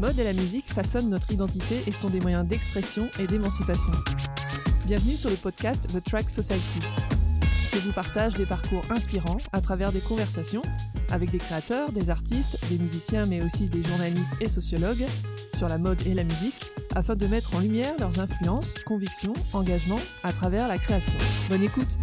mode et la musique façonnent notre identité et sont des moyens d'expression et d'émancipation. Bienvenue sur le podcast The Track Society. Je vous partage des parcours inspirants à travers des conversations avec des créateurs, des artistes, des musiciens mais aussi des journalistes et sociologues sur la mode et la musique afin de mettre en lumière leurs influences, convictions, engagements à travers la création. Bonne écoute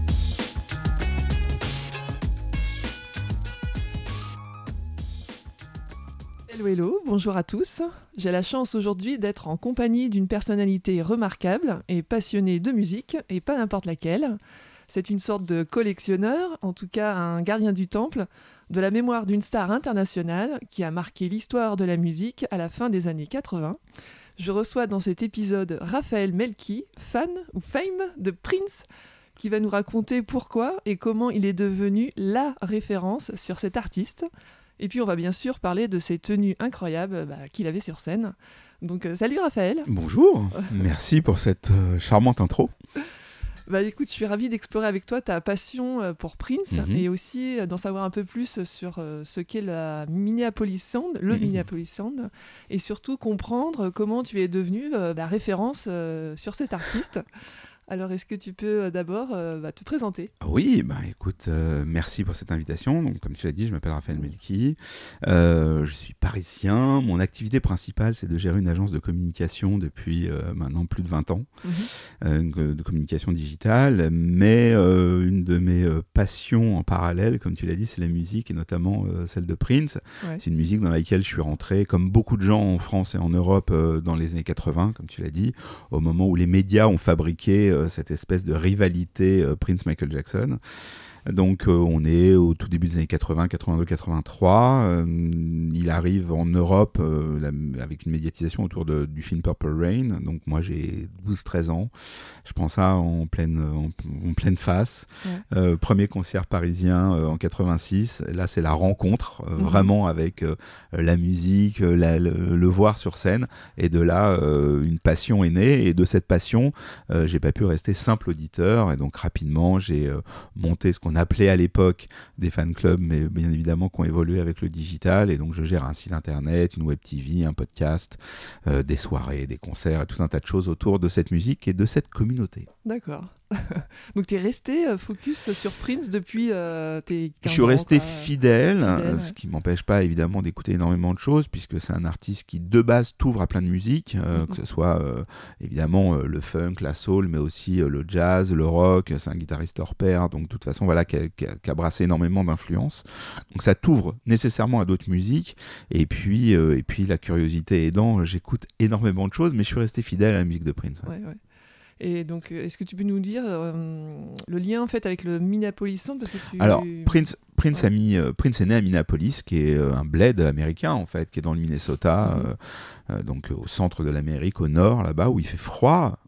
Hello bonjour à tous. J'ai la chance aujourd'hui d'être en compagnie d'une personnalité remarquable et passionnée de musique, et pas n'importe laquelle. C'est une sorte de collectionneur, en tout cas un gardien du temple, de la mémoire d'une star internationale qui a marqué l'histoire de la musique à la fin des années 80. Je reçois dans cet épisode Raphaël Melki, fan ou fame de Prince, qui va nous raconter pourquoi et comment il est devenu la référence sur cet artiste. Et puis on va bien sûr parler de ces tenues incroyables bah, qu'il avait sur scène. Donc euh, salut Raphaël. Bonjour, merci pour cette euh, charmante intro. Bah écoute, je suis ravie d'explorer avec toi ta passion euh, pour Prince Mhm. et aussi d'en savoir un peu plus sur ce qu'est la Minneapolis Sound, le Mhm. Minneapolis Sound, et surtout comprendre comment tu es devenu la référence euh, sur cet artiste. Alors est-ce que tu peux euh, d'abord euh, bah, te présenter? Oui, bah écoute, euh, merci pour cette invitation. Donc, comme tu l'as dit, je m'appelle Raphaël Melki. Je suis parisien. Mon activité principale, c'est de gérer une agence de communication depuis maintenant plus de 20 ans, une- de communication digitale. Mais une de mes passions en parallèle, comme tu l'as dit, c'est la musique et notamment celle de Prince. Ouais. C'est une musique dans laquelle je suis rentré, comme beaucoup de gens en France et en Europe, dans les années 80, comme tu l'as dit, au moment où les médias ont fabriqué cette espèce de rivalité euh, Prince-Michael Jackson. Donc euh, on est au tout début des années 80, 82, 83. Euh, il arrive en Europe euh, avec une médiatisation autour de- du film Purple Rain. Donc moi j'ai 12-13 ans. Je prends ça en pleine, en, en pleine face. Ouais. Euh, premier concert parisien en 86. Là c'est la rencontre Mhm. vraiment avec la musique, la- le, le voir sur scène. Et de là euh, une passion est née. Et de cette passion euh, j'ai pas pu rester simple auditeur. Et donc rapidement j'ai euh, monté ce qu'on appelait à l'époque des fan clubs, mais bien évidemment qui ont évolué avec le digital. Et donc je gère un site internet, une web TV, un podcast, euh, des soirées, des concerts, et tout un tas de choses autour de cette musique et de cette communauté. D'accord. Donc tu es resté euh, focus sur Prince depuis euh, tes 15 Je suis ans, resté fidèle, Fidèle, euh, ouais. ce qui m'empêche pas évidemment d'écouter énormément de choses, puisque c'est un artiste qui de base t'ouvre à plein de musique, euh, que ce soit euh, évidemment le funk, la soul, mais aussi le jazz, le rock. C'est un guitariste hors pair, donc de toute façon voilà qui a, qui a- qui a brassé énormément d'influences. Donc ça t'ouvre nécessairement à d'autres musiques. Et puis et puis la curiosité aidant, j'écoute énormément de choses, mais je suis resté fidèle à la musique de Prince. ouais. Ouais, ouais. Et donc, euh, est-ce que tu peux nous dire euh, le lien en fait avec le Minneapolis Sound parce que tu... Alors, Prince, Prince, Ouais. a mis, euh, Prince est né à Minneapolis, qui est euh, un bled américain, en fait, qui est dans le Minnesota, Mhm. donc au centre de l'Amérique, au nord, là-bas, où il fait froid.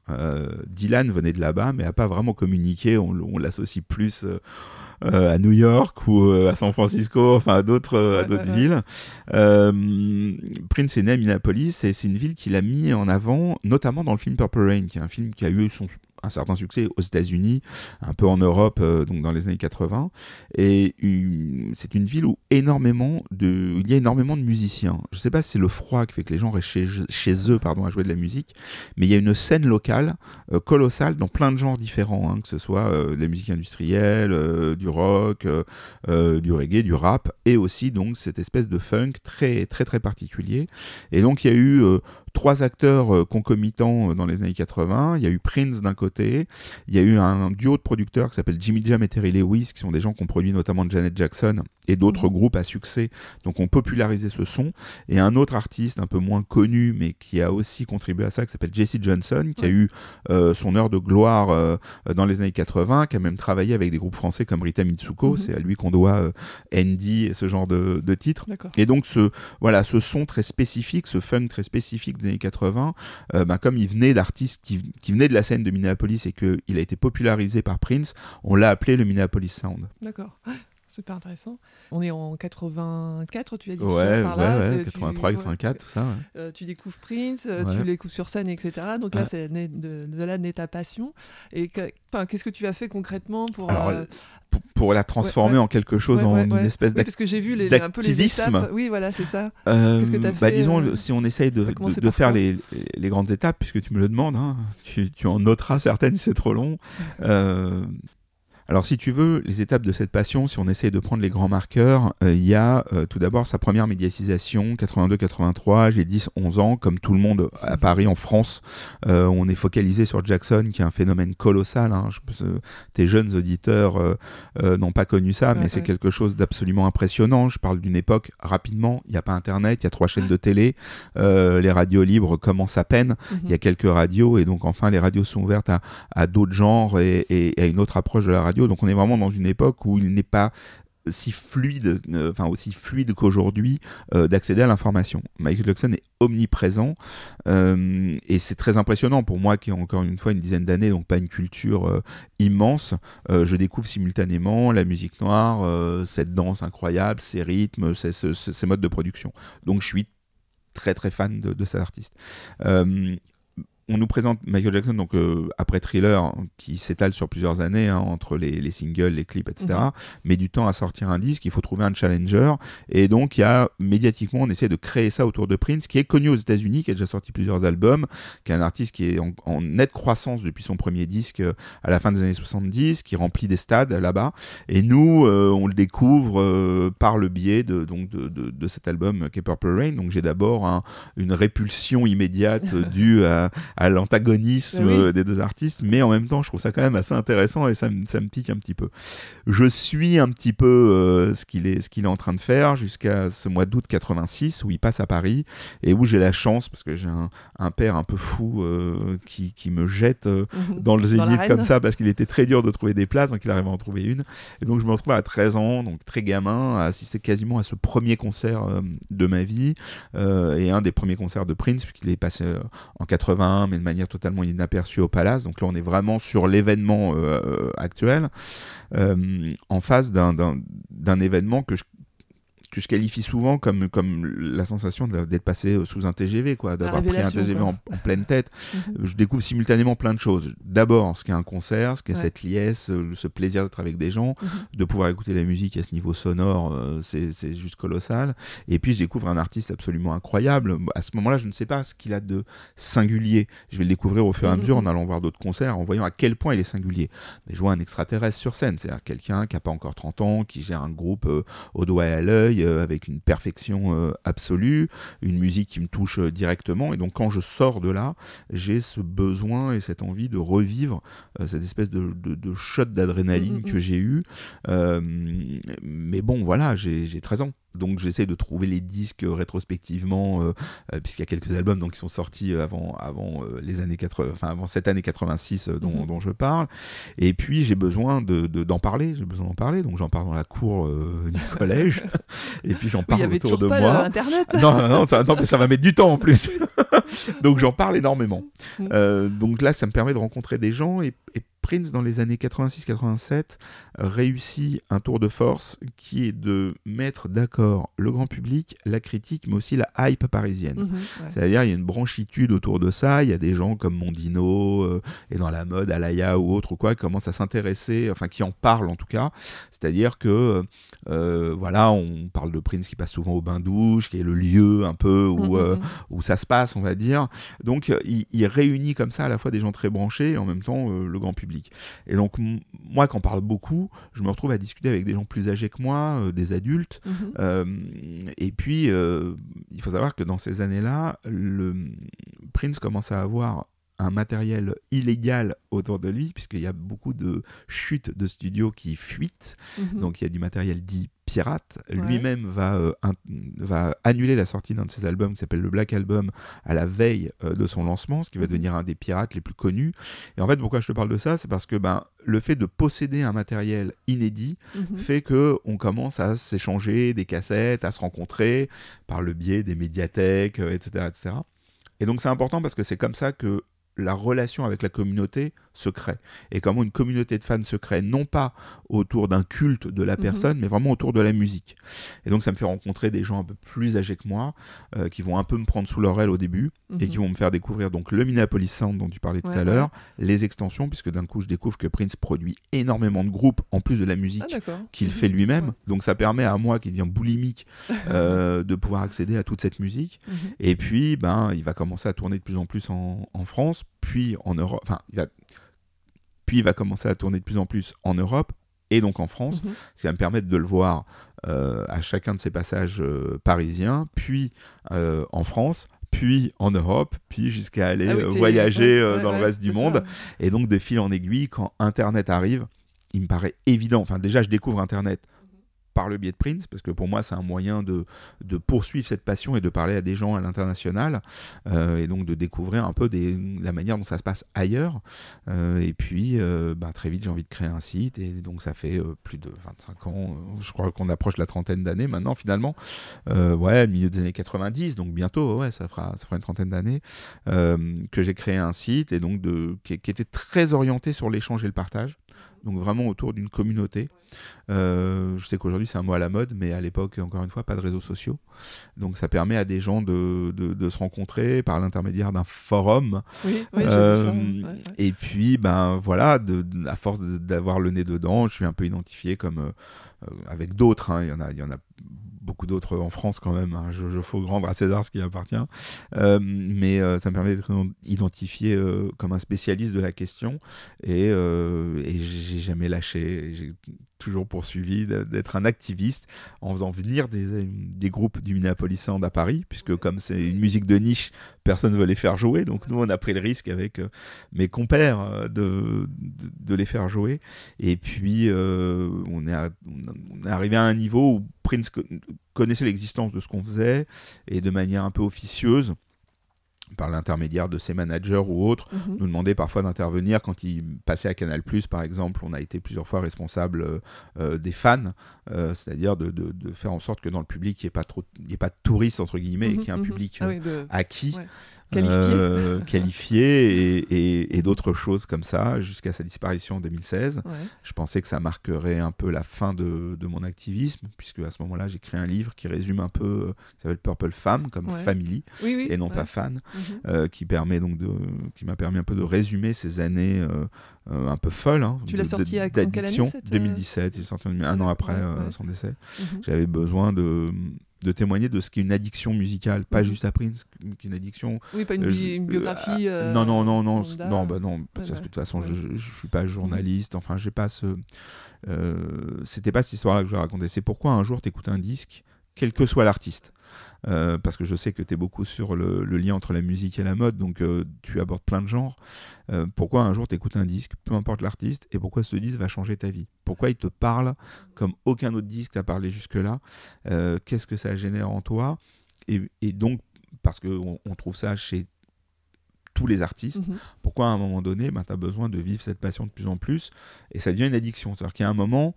Dylan venait de là-bas, mais a pas vraiment communiqué. On l'associe plus. Euh, à New York ou euh, à San Francisco, enfin à d'autres euh, d'autres villes. Euh, Prince est né à Minneapolis et c'est une ville qu'il a mis en avant, notamment dans le film Purple Rain, qui est un film qui a eu son, un certain succès aux États-Unis, un peu en Europe, euh, donc dans les années 80. Et c'est une ville où énormément de, il y a énormément de musiciens. Je sais pas si c'est le froid qui fait que les gens restent chez, chez eux, pardon, à jouer de la musique, mais il y a une scène locale euh, colossale dans plein de genres différents, hein, que ce soit euh, de la musique industrielle, euh, du rock, du reggae, du rap, et aussi donc cette espèce de funk très très très particulier. Et donc il y a eu trois acteurs euh, concomitants euh, dans les années 80. Il y a eu Prince d'un côté, il y a eu un, duo de producteurs qui s'appelle Jimmy Jam et Terry Lewis, qui sont des gens qui ont produit notamment Janet Jackson et d'autres Mhm. groupes à succès, donc ont popularisé ce son. Et un autre artiste un peu moins connu, mais qui a aussi contribué à ça, qui s'appelle Jesse Johnson, qui a eu euh, son heure de gloire euh, dans les années 80, qui a même travaillé avec des groupes français comme Rita Mitsuko. Mhm. C'est à lui qu'on doit euh, Andy et ce genre de, de titres. Et donc ce voilà ce son très spécifique, ce funk très spécifique des années 80, euh, bah, comme il venait d'artistes qui, qui venaient de la scène de Minneapolis et qu'il a été popularisé par Prince, on l'a appelé le Minneapolis Sound. D'accord. Super intéressant. On est en 84, tu as dit Ouais, par ouais, là, ouais, tu- 83, tu- 84, tout ça. Euh, tu découvres Prince, euh, tu l'écoutes sur scène, etc. Donc là, c'est de, de là naît ta passion. Et qu'est-ce que tu as fait concrètement pour. Alors, euh, Pour, pour la transformer en quelque chose, en une espèce Oui, parce que j'ai vu les, un peu les d'activisme. étapes. Oui, voilà, c'est ça. Euh, Qu'est-ce que t'as bah, fait, disons, euh, si on essaye de, de, faire les, les grandes étapes, puisque tu me le demandes, hein, tu, tu en noteras certaines si c'est trop long. Alors, si tu veux, les étapes de cette passion, si on essaye de prendre les grands marqueurs, euh, il y a euh, tout d'abord sa première médiatisation, 82-83, j'ai 10-11 ans, comme tout le monde à Paris, en France, euh, on est focalisé sur Jackson, qui est un phénomène colossal. hein. Je tes jeunes auditeurs n'ont pas connu ça, mais c'est ouais. quelque chose d'absolument impressionnant. Je parle d'une époque, rapidement, il n'y a pas Internet, il y a trois chaînes de télé, les radios libres commencent à peine, Mhm. il y a quelques radios, et donc enfin les radios sont ouvertes à, à d'autres genres et, et à une autre approche de la radio. Donc on est vraiment dans une époque où il n'est pas si fluide, euh, aussi fluide qu'aujourd'hui euh, d'accéder à l'information. Michael Jackson est omniprésent euh, et c'est très impressionnant pour moi qui ai encore une fois une dizaine d'années, donc pas une culture immense. Je découvre simultanément la musique noire, cette danse incroyable, ces rythmes, ces, ce- ce- ces modes de production. Donc je suis très très fan de, cet artiste. On nous présente Michael Jackson donc euh, après Thriller qui s'étale sur plusieurs années hein, entre les, les singles, les clips, etc. Mhm. Mais du temps à sortir un disque, il faut trouver un challenger et donc il y a médiatiquement on essaie de créer ça autour de Prince qui est connu aux États-Unis, qui a déjà sorti plusieurs albums, qui est un artiste qui est en, en nette croissance depuis son premier disque euh, à la fin des années 70, qui remplit des stades là-bas et nous euh, on le découvre euh, par le biais de donc de, de, de cet album qui est Purple Rain. Donc j'ai d'abord un- une répulsion immédiate due à à l'antagonisme Oui. euh, des deux artistes, mais en même temps, je trouve ça quand même assez intéressant et ça, me- ça me pique un petit peu. Je suis un petit peu euh, ce qu'il est, qu'il est en train de faire jusqu'à ce mois d'août 86 où il passe à Paris et où j'ai la chance parce que j'ai un, un père un peu fou euh, qui, qui me jette euh, Mhm. dans le zénith comme ça parce qu'il était très dur de trouver des places, donc il arrive à en trouver une. Et donc je me retrouve à 13 ans, donc très gamin, à assister quasiment à ce premier concert de ma vie et un des premiers concerts de Prince puisqu'il est passé en 81 mais de manière totalement inaperçue au Palace. Donc là on est vraiment sur l'événement euh, actuel euh, en face d'un événement que je que je qualifie souvent comme, comme la sensation d'être passé sous un TGV, quoi, d'avoir pris un TGV en, en pleine tête Mhm. je découvre simultanément plein de choses. D'abord, ce qu'est un concert, ce qu'est Ouais. cette liesse, euh, ce plaisir d'être avec des gens, Mhm. de pouvoir écouter la musique à ce niveau sonore, euh, c'est juste colossal. Et puis, je découvre un artiste absolument incroyable. À ce moment-là, je ne sais pas ce qu'il a de singulier. Je vais le découvrir au fur et à Mhm. mesure en allant voir d'autres concerts, en voyant à quel point il est singulier. Mais je vois un extraterrestre sur scène, c'est-à-dire quelqu'un qui n'a pas encore 30 ans, qui gère un groupe euh, au doigt et à l'œil, euh, avec une perfection euh, absolue, une musique qui me touche euh, directement. Et donc, quand je sors de là, j'ai ce besoin et cette envie de revivre cette espèce de, de, de shot d'adrénaline Mm, mm, que mm. j'ai eu. Mais bon, voilà, j'ai j'ai 13 ans. Donc j'essaie de trouver les disques rétrospectivement, euh, euh, puisqu'il y a quelques albums donc, qui sont sortis euh, avant, avant, euh, les années 80, enfin, avant cette année 86 euh, dont, Mhm. dont je parle. Et puis j'ai besoin d'en de, d'en parler, j'ai besoin d'en parler. Donc j'en parle dans la cour euh, du collège. et puis j'en Oui, parle avait autour de pas moi. euh, Internet. Non, non, non, ça, non, mais ça va mettre du temps en plus. donc j'en parle énormément. Mm. Euh, donc là, ça me permet de rencontrer des gens et, et Prince, dans les années 86-87, réussit un tour de force qui est de mettre d'accord le grand public, la critique, mais aussi la hype parisienne. Mhm, ouais. C'est-à-dire, il y a une branchitude autour de ça. Il y a des gens comme Mondino euh, et dans la mode, Alaya ou autre, ou quoi, qui commencent à s'intéresser, enfin, qui en parlent en tout cas. C'est-à-dire que, euh, voilà, on parle de Prince qui passe souvent au bain-douche, qui est le lieu un peu où, Mhm, euh, mhm. où ça se passe, on va dire. Donc, il, il réunit comme ça à la fois des gens très branchés et en même temps le grand public. Et donc, moi, quand on parle beaucoup, je me retrouve à discuter avec des gens plus âgés que moi, euh, des adultes. Mhm. Euh, et puis, euh, il faut savoir que dans ces années-là, le Prince commence à avoir un matériel illégal autour de lui, puisqu'il y a beaucoup de chutes de studios qui fuitent. Mhm. Donc il y a du matériel dit pirate. Ouais. Lui-même va, euh, un- va annuler la sortie d'un de ses albums qui s'appelle le Black Album à la veille euh, de son lancement, ce qui va Mhm. devenir un des pirates les plus connus. Et en fait, pourquoi je te parle de ça? C'est parce que ben, le fait de posséder un matériel inédit Mhm. fait que on commence à s'échanger des cassettes, à se rencontrer par le biais des médiathèques, euh, etc., etc. Et donc c'est important parce que c'est comme ça que la relation avec la communauté se crée et comment une communauté de fans se crée, non pas autour d'un culte de la Mhm. personne, mais vraiment autour de la musique. Et donc ça me fait rencontrer des gens un peu plus âgés que moi, euh, qui vont un peu me prendre sous leur aile au début et Mhm. qui vont me faire découvrir donc le Minneapolis Sound dont tu parlais tout à l'heure, les extensions, puisque d'un coup je découvre que Prince produit énormément de groupes en plus de la musique Ah, d'accord. qu'il Mhm. fait lui-même. Ouais. Donc ça permet à moi, qui devient boulimique, euh, de pouvoir accéder à toute cette musique. Et puis, ben, il va commencer à tourner de plus en plus en, en France, puis en Europe. Enfin, il va... puis il va commencer à tourner de plus en plus en Europe et donc en France, Mhm. ce qui va me permettre de le voir euh, à chacun de ses passages euh, parisiens, puis euh, en France, puis en Europe, puis jusqu'à aller Ah oui, voyager ouais, ouais, dans le reste du ça. monde. Et donc, de fil en aiguille, quand Internet arrive, il me paraît évident. Enfin, déjà, je découvre Internet par le biais de Prince, parce que pour moi, c'est un moyen de, de poursuivre cette passion et de parler à des gens à l'international, euh, et donc de découvrir un peu des, la manière dont ça se passe ailleurs. Euh, et puis, euh, bah, très vite, j'ai envie de créer un site, et donc ça fait euh, plus de 25 ans, je crois qu'on approche la trentaine d'années maintenant, finalement. Ouais, milieu des années 90, donc bientôt, ouais, ça fera, ça fera une trentaine d'années, que j'ai créé un site, et donc de, qui était très orienté sur l'échange et le partage. Donc vraiment autour d'une communauté. Euh, je sais qu'aujourd'hui c'est un mot à la mode, mais à l'époque, encore une fois, pas de réseaux sociaux. Donc ça permet à des gens de, de, de se rencontrer par l'intermédiaire d'un forum. Oui, oui, Euh, vu ça. ouais, ouais. Et puis, ben voilà, de, à force d'avoir le nez dedans, je suis un peu identifié comme euh, euh, avec d'autres. hein. Il y en a, il y en a beaucoup d'autres en France quand même. hein. Je, je faut rendre à César ce qui appartient. Euh, mais euh, ça me permet d'être identifié euh, comme un spécialiste de la question. Et, et j'ai jamais lâché. Toujours poursuivi d'être un activiste en faisant venir des, groupes du Minneapolis Sound à Paris, puisque comme c'est une musique de niche, personne ne veut les faire jouer. Donc nous, on a pris le risque avec euh, mes compères euh, de, les faire jouer. Et puis, euh, on, est arrivé à un niveau où Prince co- connaissait l'existence de ce qu'on faisait et de manière un peu officieuse par l'intermédiaire de ses managers ou autres, Mhm. nous demandait parfois d'intervenir quand il passait à Canal+, par exemple. On a été plusieurs fois responsable euh, euh, des fans, euh, c'est-à-dire de, de- de faire en sorte que dans le public, il n'y ait pas trop, il y ait pas de touristes entre guillemets, et Mhm, qu'il y ait un mhm. public Ah oui, de- acquis, Ouais. Qualifié. euh, qualifié et, et- et d'autres choses comme ça, jusqu'à sa disparition en 2016. Ouais. Je pensais que ça marquerait un peu la fin de, de mon activisme, puisque à ce moment-là, j'ai créé un livre qui résume un peu, euh, qui s'appelle Purple Femme, comme Ouais. family, Oui, oui. et non ouais. pas fan, Mhm. euh, qui permet donc de, qui m'a permis un peu de résumer ces années euh, un peu folles. hein, Tu l'as sorti à- quelle année, cette, euh 2017, il est sorti un, an Ah, après son décès. Mhm. J'avais besoin de de témoigner de ce qu'est une addiction musicale, pas Mhm. juste à Prince, qu'une addiction Oui, pas une, euh, bi- je- une biographie. euh, euh, non, non, non, non, non, bah non. Ouais, parce que de toute façon, Ouais. je, je, suis pas journaliste. Enfin, j'ai pas ce. euh, C'était pas cette histoire-là que je raconter. C'est pourquoi un jour t'écoutes un disque, quel que soit l'artiste. Euh, parce que je sais que tu es beaucoup sur le, le lien entre la musique et la mode, donc euh, tu abordes plein de genres. Euh, pourquoi un jour tu écoutes un disque, peu importe l'artiste, et pourquoi ce disque va changer ta vie? Pourquoi il te parle comme aucun autre disque t'a parlé jusque-là? Qu'est-ce que ça génère en toi? Et, et donc, parce qu'on on trouve ça chez tous les artistes, Mhm. pourquoi à un moment donné, ben, tu as besoin de vivre cette passion de plus en plus et ça devient une addiction. C'est-à-dire qu'il y a un moment,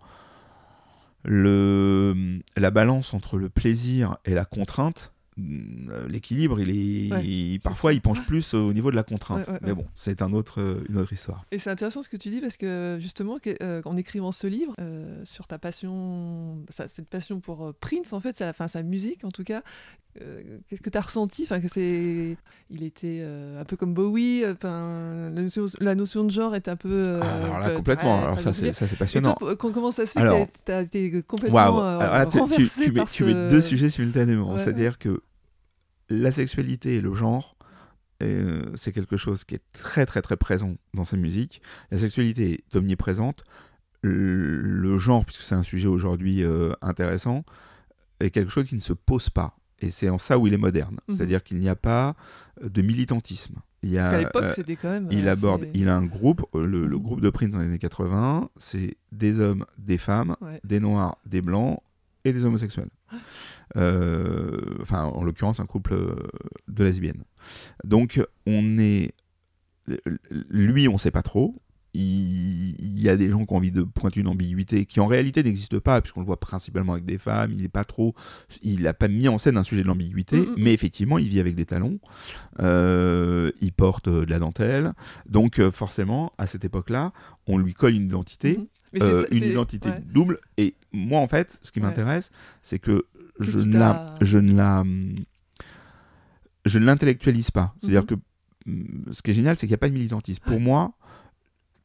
le, la balance entre le plaisir et la contrainte, euh, l'équilibre, il est, Ouais, il- c'est parfois il penche plus au niveau de la contrainte. Ouais, ouais, Mais bon, c'est un autre, euh, une autre histoire. Et c'est intéressant ce que tu dis parce que justement, euh, en écrivant ce livre euh, sur ta passion, cette passion pour Prince, en fait, sa, enfin, sa musique en tout cas, euh, qu'est-ce que tu as ressenti? Enfin, que c'est, Il était euh, un peu comme Bowie, euh, la, notion, la notion de genre est un peu. Ah, alors là, complètement. très- Alors très ça, c'est ça, c'est passionnant. toi, comment ça se fait Alors- que tu as été complètement Alors là, tu, mets, par tu ce... mets deux sujets simultanément. Ouais, C'est-à-dire que la sexualité et le genre, c'est quelque chose qui est très très très présent dans sa musique. La sexualité est omniprésente. Le, le genre, puisque c'est un sujet aujourd'hui intéressant, est quelque chose qui ne se pose pas. Et c'est en ça où il est moderne. Mhm. C'est-à-dire qu'il n'y a pas de militantisme. Il a, Parce qu'à l'époque, euh, c'était quand même. il euh, aborde, il a un groupe, euh, le, le Mhm. groupe de Prince dans les années 80, c'est des hommes, des femmes, Ouais. des noirs, des blancs et des homosexuels. Euh, enfin, en l'occurrence, un couple euh, de lesbiennes. Donc, on est. Lui, on sait pas trop. Il, y a des gens qui ont envie de pointer une ambiguïté qui en réalité n'existe pas, puisqu'on le voit principalement avec des femmes. Il n'est pas trop. Il n'a pas mis en scène un sujet de l'ambiguïté, Mm, mm, mais effectivement, il vit avec des talons. euh, il porte euh, de la dentelle. Donc, euh, forcément, à cette époque-là, on lui colle une identité. Mais c'est euh, une c'est- identité ouais. double. Et moi, en fait, ce qui Ouais. m'intéresse, c'est que je ne, la, je ne la, je ne l'intellectualise pas. C'est-à-dire Mhm. que hum, ce qui est génial, c'est qu'il n'y a pas de militantisme. Pour moi,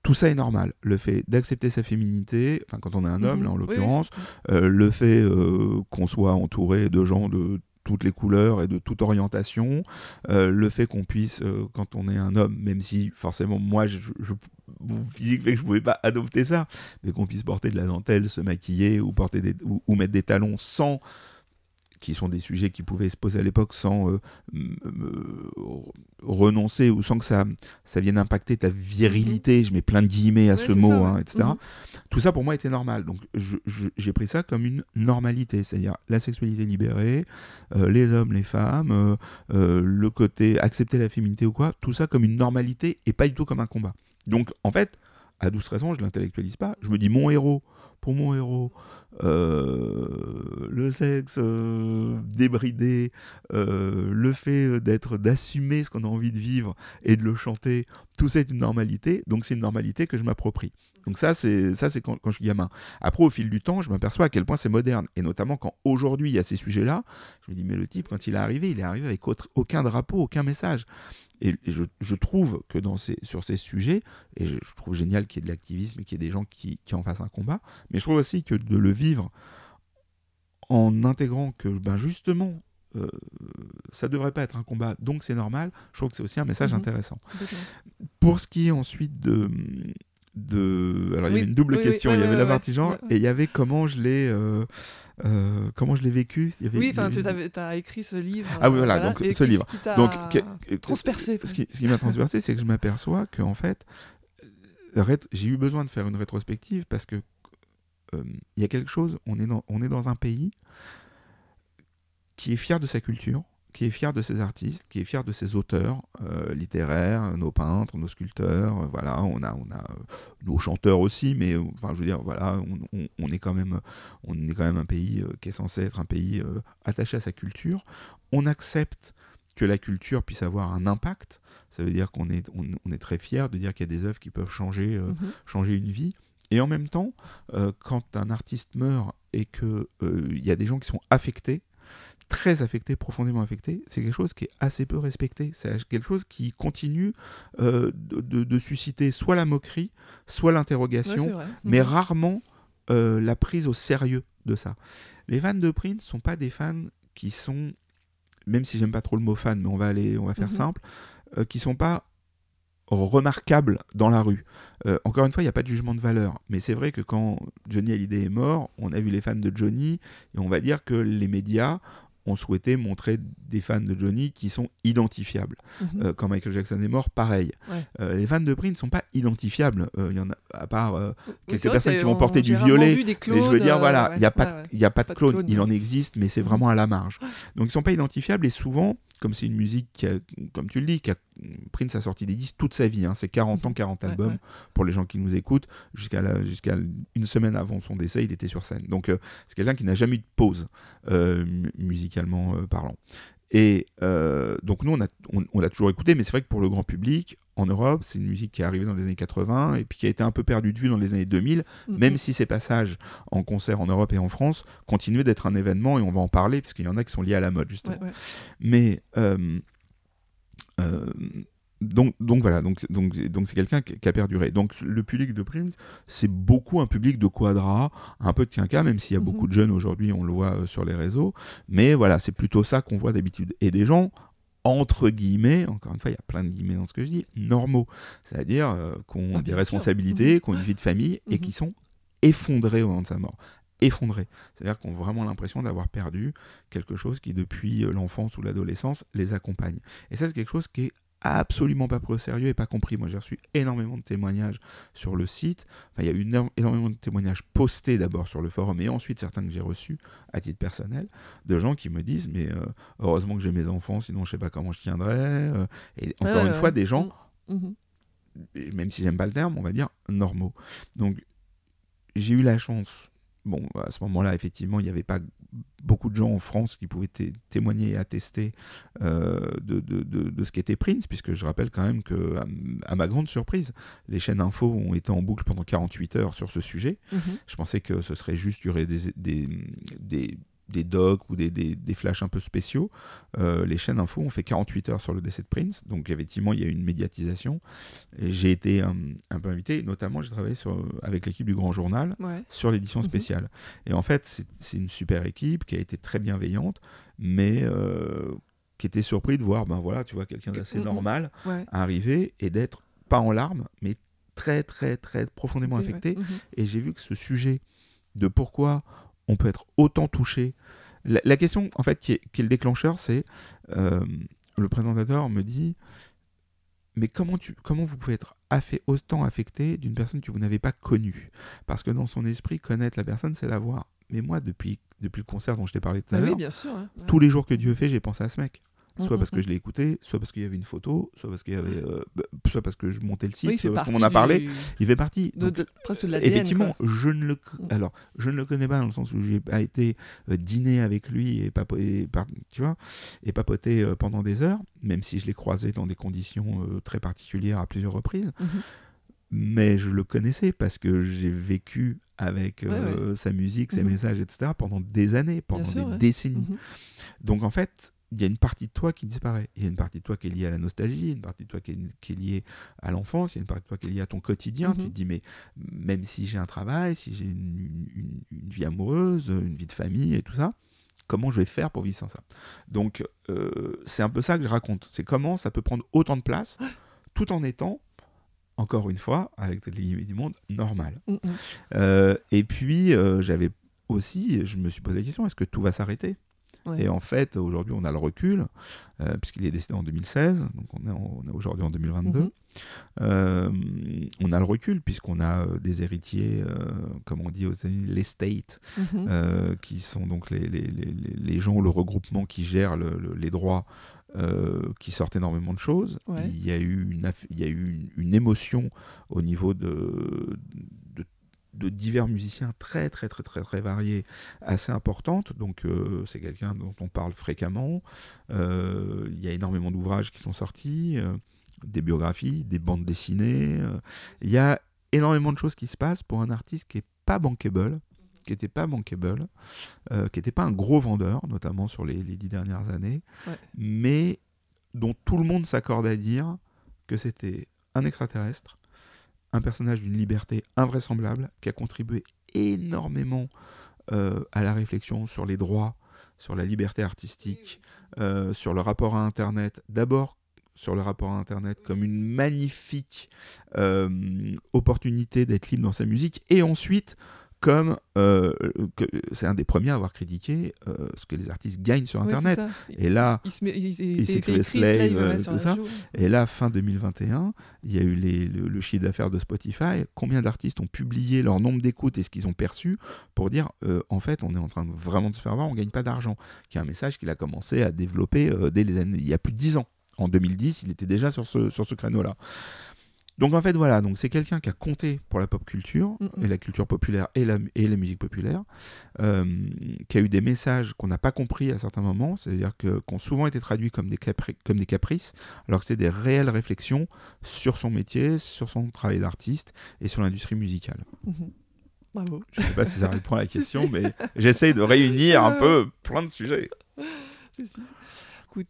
tout ça est normal. Le fait d'accepter sa féminité, enfin quand on est un homme, Mhm. là en Oui, oui, l'occurrence, euh, le fait euh, qu'on soit entouré de gens de toutes les couleurs et de toute orientation, euh, le fait qu'on puisse, quand on est un homme, même si forcément moi, je, je- mon physique fait que je pouvais pas adopter ça, mais qu'on puisse porter de la dentelle, se maquiller ou, porter des, ou, ou mettre des talons sans qui sont des sujets qui pouvaient se poser à l'époque sans euh, m- renoncer ou sans que ça, ça vienne impacter ta virilité, je mets plein de guillemets à Ouais, ce mot, ça, ouais. hein, etc. Mhm. Tout ça pour moi était normal. Donc j'ai pris ça comme une normalité, c'est-à-dire la sexualité libérée, euh, les hommes, les femmes, euh, euh, le côté accepter la féminité ou quoi, tout ça comme une normalité et pas du tout comme un combat. Donc en fait, à 12 raisons, je l'intellectualise pas. Je me dis mon héros, pour mon héros, euh, le sexe euh, débridé, euh, le fait d'être, d'assumer ce qu'on a envie de vivre et de le chanter, tout ça est une normalité. Donc c'est une normalité que je m'approprie. Donc ça, c'est ça, c'est quand, je suis gamin. Après, au fil du temps, je m'aperçois à quel point c'est moderne. Et notamment quand aujourd'hui il y a ces sujets-là, je me dis, mais le type, quand il est arrivé, il est arrivé avec aucun drapeau, aucun message. Et je, je trouve que dans ces, sur ces sujets, et je, je trouve génial qu'il y ait de l'activisme et qu'il y ait des gens qui, qui en fassent un combat, mais je trouve aussi que de le vivre en intégrant que ben justement, euh, ça devrait pas être un combat, donc c'est normal, je trouve que c'est aussi un message Mhm. intéressant. Pour ce qui est ensuite de. De alors, il y avait une double oui, question. il y avait la partie genre et il y avait comment je l'ai. euh, euh, comment je l'ai vécu. Il y avait- Oui, enfin, tu as écrit ce livre. Ah oui, voilà, donc, et ce livre. qui Donc, transpercé. Ce qui, ce qui m'a transversé, c'est que je m'aperçois que en fait, j'ai eu besoin de faire une rétrospective parce que euh, il y a quelque chose. On est dans, on est dans un pays qui est fier de sa culture, qui est fier de ses artistes, qui est fier de ses auteurs euh, littéraires, nos peintres, nos sculpteurs. euh, voilà, on a, on a euh, nos chanteurs aussi, mais enfin, je veux dire, voilà, on, on- on est quand même, on est quand même un pays qui est censé être un pays attaché à sa culture. On accepte que la culture puisse avoir un impact. Ça veut dire qu'on est, on, on est très fier de dire qu'il y a des œuvres qui peuvent changer, Mhm. changer une vie. Et en même temps, quand un artiste meurt et qu'il y a des gens qui sont affectés, très affectés, profondément affectés, c'est quelque chose qui est assez peu respecté. C'est quelque chose qui continue euh, de, de- de susciter soit la moquerie, soit l'interrogation, mais Mhm. rarement euh, la prise au sérieux de ça. Les fans de Prince sont pas des fans qui sont, même si j'aime pas trop le mot fan, mais on va aller, on va faire Mhm. simple, euh, qui sont pas remarquables dans la rue. Euh, encore une fois, il n'y a pas de jugement de valeur, mais c'est vrai que quand Johnny Hallyday est mort, on a vu les fans de Johnny, et on va dire que les médias ont souhaité montrer des fans de Johnny qui sont identifiables. Mhm. Euh, quand Michael Jackson est mort, pareil. Ouais. Euh, les fans de Prince ne sont pas identifiables. Euh, Il y en a, à part Oui, quelques personnes qui vont on- porter du violet, mais je veux dire, voilà, il ouais, n'y a, pas ouais, a pas de clone. clone, Il en existe, mais c'est vraiment à la marge. Donc ils sont pas identifiables et souvent, comme c'est une musique qui a, comme tu le dis, qui a- Prince a sorti des disques toute sa vie. hein, c'est 40 ans, 40 Ouais, albums ouais. pour les gens qui nous écoutent. Jusqu'à une semaine avant son décès, il était sur scène. Donc euh, c'est quelqu'un qui n'a jamais eu de pause, euh, mu- musicalement euh, parlant. Et euh, donc nous, on a, on, on l'a toujours écouté, mais c'est vrai que pour le grand public, en Europe, c'est une musique qui est arrivée dans les années 80 et puis qui a été un peu perdue de vue dans les années 2000, Mhm. même si ces passages en concert en Europe et en France continuaient d'être un événement, et on va en parler, parce qu'il y en a qui sont liés à la mode, justement. Ouais, ouais. Mais euh, euh, donc, donc voilà, donc donc donc c'est quelqu'un qui, a perduré. Donc le public de Prince, c'est beaucoup un public de quadra, un peu de quinca, même s'il y a Mhm. beaucoup de jeunes aujourd'hui, on le voit euh, sur les réseaux. Mais voilà, c'est plutôt ça qu'on voit d'habitude. Et des gens entre guillemets, encore une fois, il y a plein de guillemets dans ce que je dis, normaux, c'est-à-dire euh, qui ont Ah, des responsabilités, qui ont une vie de famille et Mhm. qui sont effondrés au moment de sa mort effondrés. C'est-à-dire qu'on a vraiment l'impression d'avoir perdu quelque chose qui, depuis euh, l'enfance ou l'adolescence, les accompagne. Et ça, c'est quelque chose qui est absolument pas pris au sérieux et pas compris. Moi, j'ai reçu énormément de témoignages sur le site. Enfin, il y a eu éno- énormément de témoignages postés d'abord sur le forum et ensuite certains que j'ai reçus à titre personnel de gens qui me disent mais euh, heureusement que j'ai mes enfants, sinon je sais pas comment je tiendrais. euh, et encore une fois, des gens Mhm. même si j'aime pas le terme, on va dire normaux. Donc j'ai eu la chance. Bon, à ce moment-là, effectivement, il n'y avait pas beaucoup de gens en France qui pouvaient témoigner et attester euh, de, de, de, ce qu'était Prince, puisque je rappelle quand même que, à, ma grande surprise, les chaînes info ont été en boucle pendant 48 heures sur ce sujet. Mhm. Je pensais que ce serait juste, il y aurait des, des, des des docs ou des, des, des, flashs un peu spéciaux. Euh, les chaînes info ont fait 48 heures sur le décès de Prince, donc effectivement il y a eu une médiatisation. J'ai été un, un, peu invité, notamment j'ai travaillé sur, avec l'équipe du Grand Journal sur l'édition mhm. spéciale. Et en fait c'est une super équipe qui a été très bienveillante, mais euh, qui était surpris de voir, ben voilà, tu vois, quelqu'un d'assez normal arriver et d'être pas en larmes, mais très très très profondément affecté. Mhm. Et j'ai vu que ce sujet de pourquoi on peut être autant touché. La, question, en fait, qui est, le déclencheur, c'est euh, le présentateur me dit mais comment, tu, comment vous pouvez être autant affecté d'une personne que vous n'avez pas connue? Parce que dans son esprit, connaître la personne, c'est la voir. Mais moi, depuis, depuis le concert dont je t'ai parlé tout à bah l'heure, hein. tous les jours que Dieu fait, j'ai pensé à ce mec. Mm, soit parce mm, que mm. je l'ai écouté, soit parce qu'il y avait une photo, soit parce qu'il y avait, euh, bah, soit parce que je montais le site, soit parce qu'on en a parlé. Il fait partie. De, effectivement, je ne le, alors je ne le connais pas dans le sens où j'ai pas été euh, dîner avec lui et papoter, tu vois, et papoter euh, pendant des heures, même si je l'ai croisé dans des conditions très particulières à plusieurs reprises. Mm-hmm. Mais je le connaissais parce que j'ai vécu avec sa musique, ses mm-hmm. messages, etc. pendant des années, pendant des décennies. Mm-hmm. Donc en fait, il y a une partie de toi qui disparaît. Il y a une partie de toi qui est liée à la nostalgie, une partie de toi qui est, liée à l'enfance, il y a une partie de toi qui est liée à ton quotidien. Tu mhm. te dis, mais même si j'ai un travail, si j'ai une, vie amoureuse, une vie de famille et tout ça, comment je vais faire pour vivre sans ça? Donc, euh, c'est un peu ça que je raconte. C'est comment ça peut prendre autant de place tout en étant, encore une fois, avec toutes les limites du monde, normal. Mm, mm. Euh, et puis, euh, j'avais aussi, je me suis posé la question, est-ce que tout va s'arrêter? Et en fait, aujourd'hui, on a le recul, euh, puisqu'il est décédé en 2016, donc on est, aujourd'hui en 2022. Mhm. Euh, on a le recul, puisqu'on a euh, des héritiers, comme on dit aux États-Unis, les states, mhm. qui sont donc les, les, les, les, gens ou le regroupement qui gèrent les droits. qui sortent énormément de choses. Il y a eu, une, il y a eu une, émotion au niveau de, de divers musiciens très très très très très variés, assez importante. Donc euh, c'est quelqu'un dont on parle fréquemment. Euh, il y a énormément d'ouvrages qui sont sortis, euh, des biographies, des bandes dessinées. Il y a énormément de choses qui se passent pour un artiste qui est pas bankable, qui n'était pas bankable, qui n'était pas un gros vendeur, notamment sur les, dix dernières années, mais dont tout le monde s'accorde à dire que c'était un extraterrestre un personnage d'une liberté invraisemblable qui a contribué énormément euh, à la réflexion sur les droits, sur la liberté artistique, euh, sur le rapport à Internet. D'abord sur le rapport à Internet comme une magnifique euh, opportunité d'être libre dans sa musique, et ensuite comme euh, c'est un des premiers à avoir critiqué euh, ce que les artistes gagnent sur Internet. et là, il, Slave, euh, tout ça. Et là, fin 2021, il y a eu les, le, chiffre d'affaires de Spotify. Combien d'artistes ont publié leur nombre d'écoutes et ce qu'ils ont perçu pour dire, en fait, on est en train de vraiment de se faire voir, on gagne pas d'argent. Qui est un message qu'il a commencé à développer dès les années, il y a plus de 10 ans. En 2010, il était déjà sur ce, sur ce créneau-là. Donc en fait voilà, donc c'est quelqu'un qui a compté pour la pop culture mm, mm. et la culture populaire et la, et la musique populaire, euh, qui a eu des messages qu'on n'a pas compris à certains moments, c'est-à-dire que qui ont souvent été traduits comme des, comme des caprices, alors que c'est des réelles réflexions sur son métier, sur son travail d'artiste et sur l'industrie musicale. Mm-hmm. Bravo. Je ne sais pas si ça répond à la question, mais j'essaye de réunir un peu plein de sujets.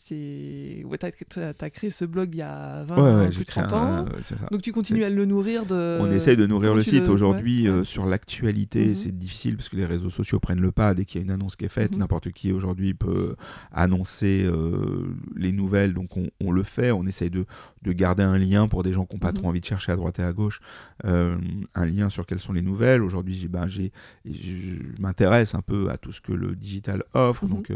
Tu as, créé ce blog il y a 20 plus 30 ans. Donc tu continues à le nourrir de. On essaye de nourrir le site. Aujourd'hui, euh, sur l'actualité, mhm. c'est difficile parce que les réseaux sociaux prennent le pas. Dès qu'il y a une annonce qui est faite, mhm. n'importe qui aujourd'hui peut annoncer euh, les nouvelles. Donc on, le fait. On essaye de, de, garder un lien pour des gens qui n'ont pas mhm. trop envie de chercher à droite et à gauche. Euh, un lien sur quelles sont les nouvelles. Aujourd'hui, ben, je m'intéresse un peu à tout ce que le digital offre. Donc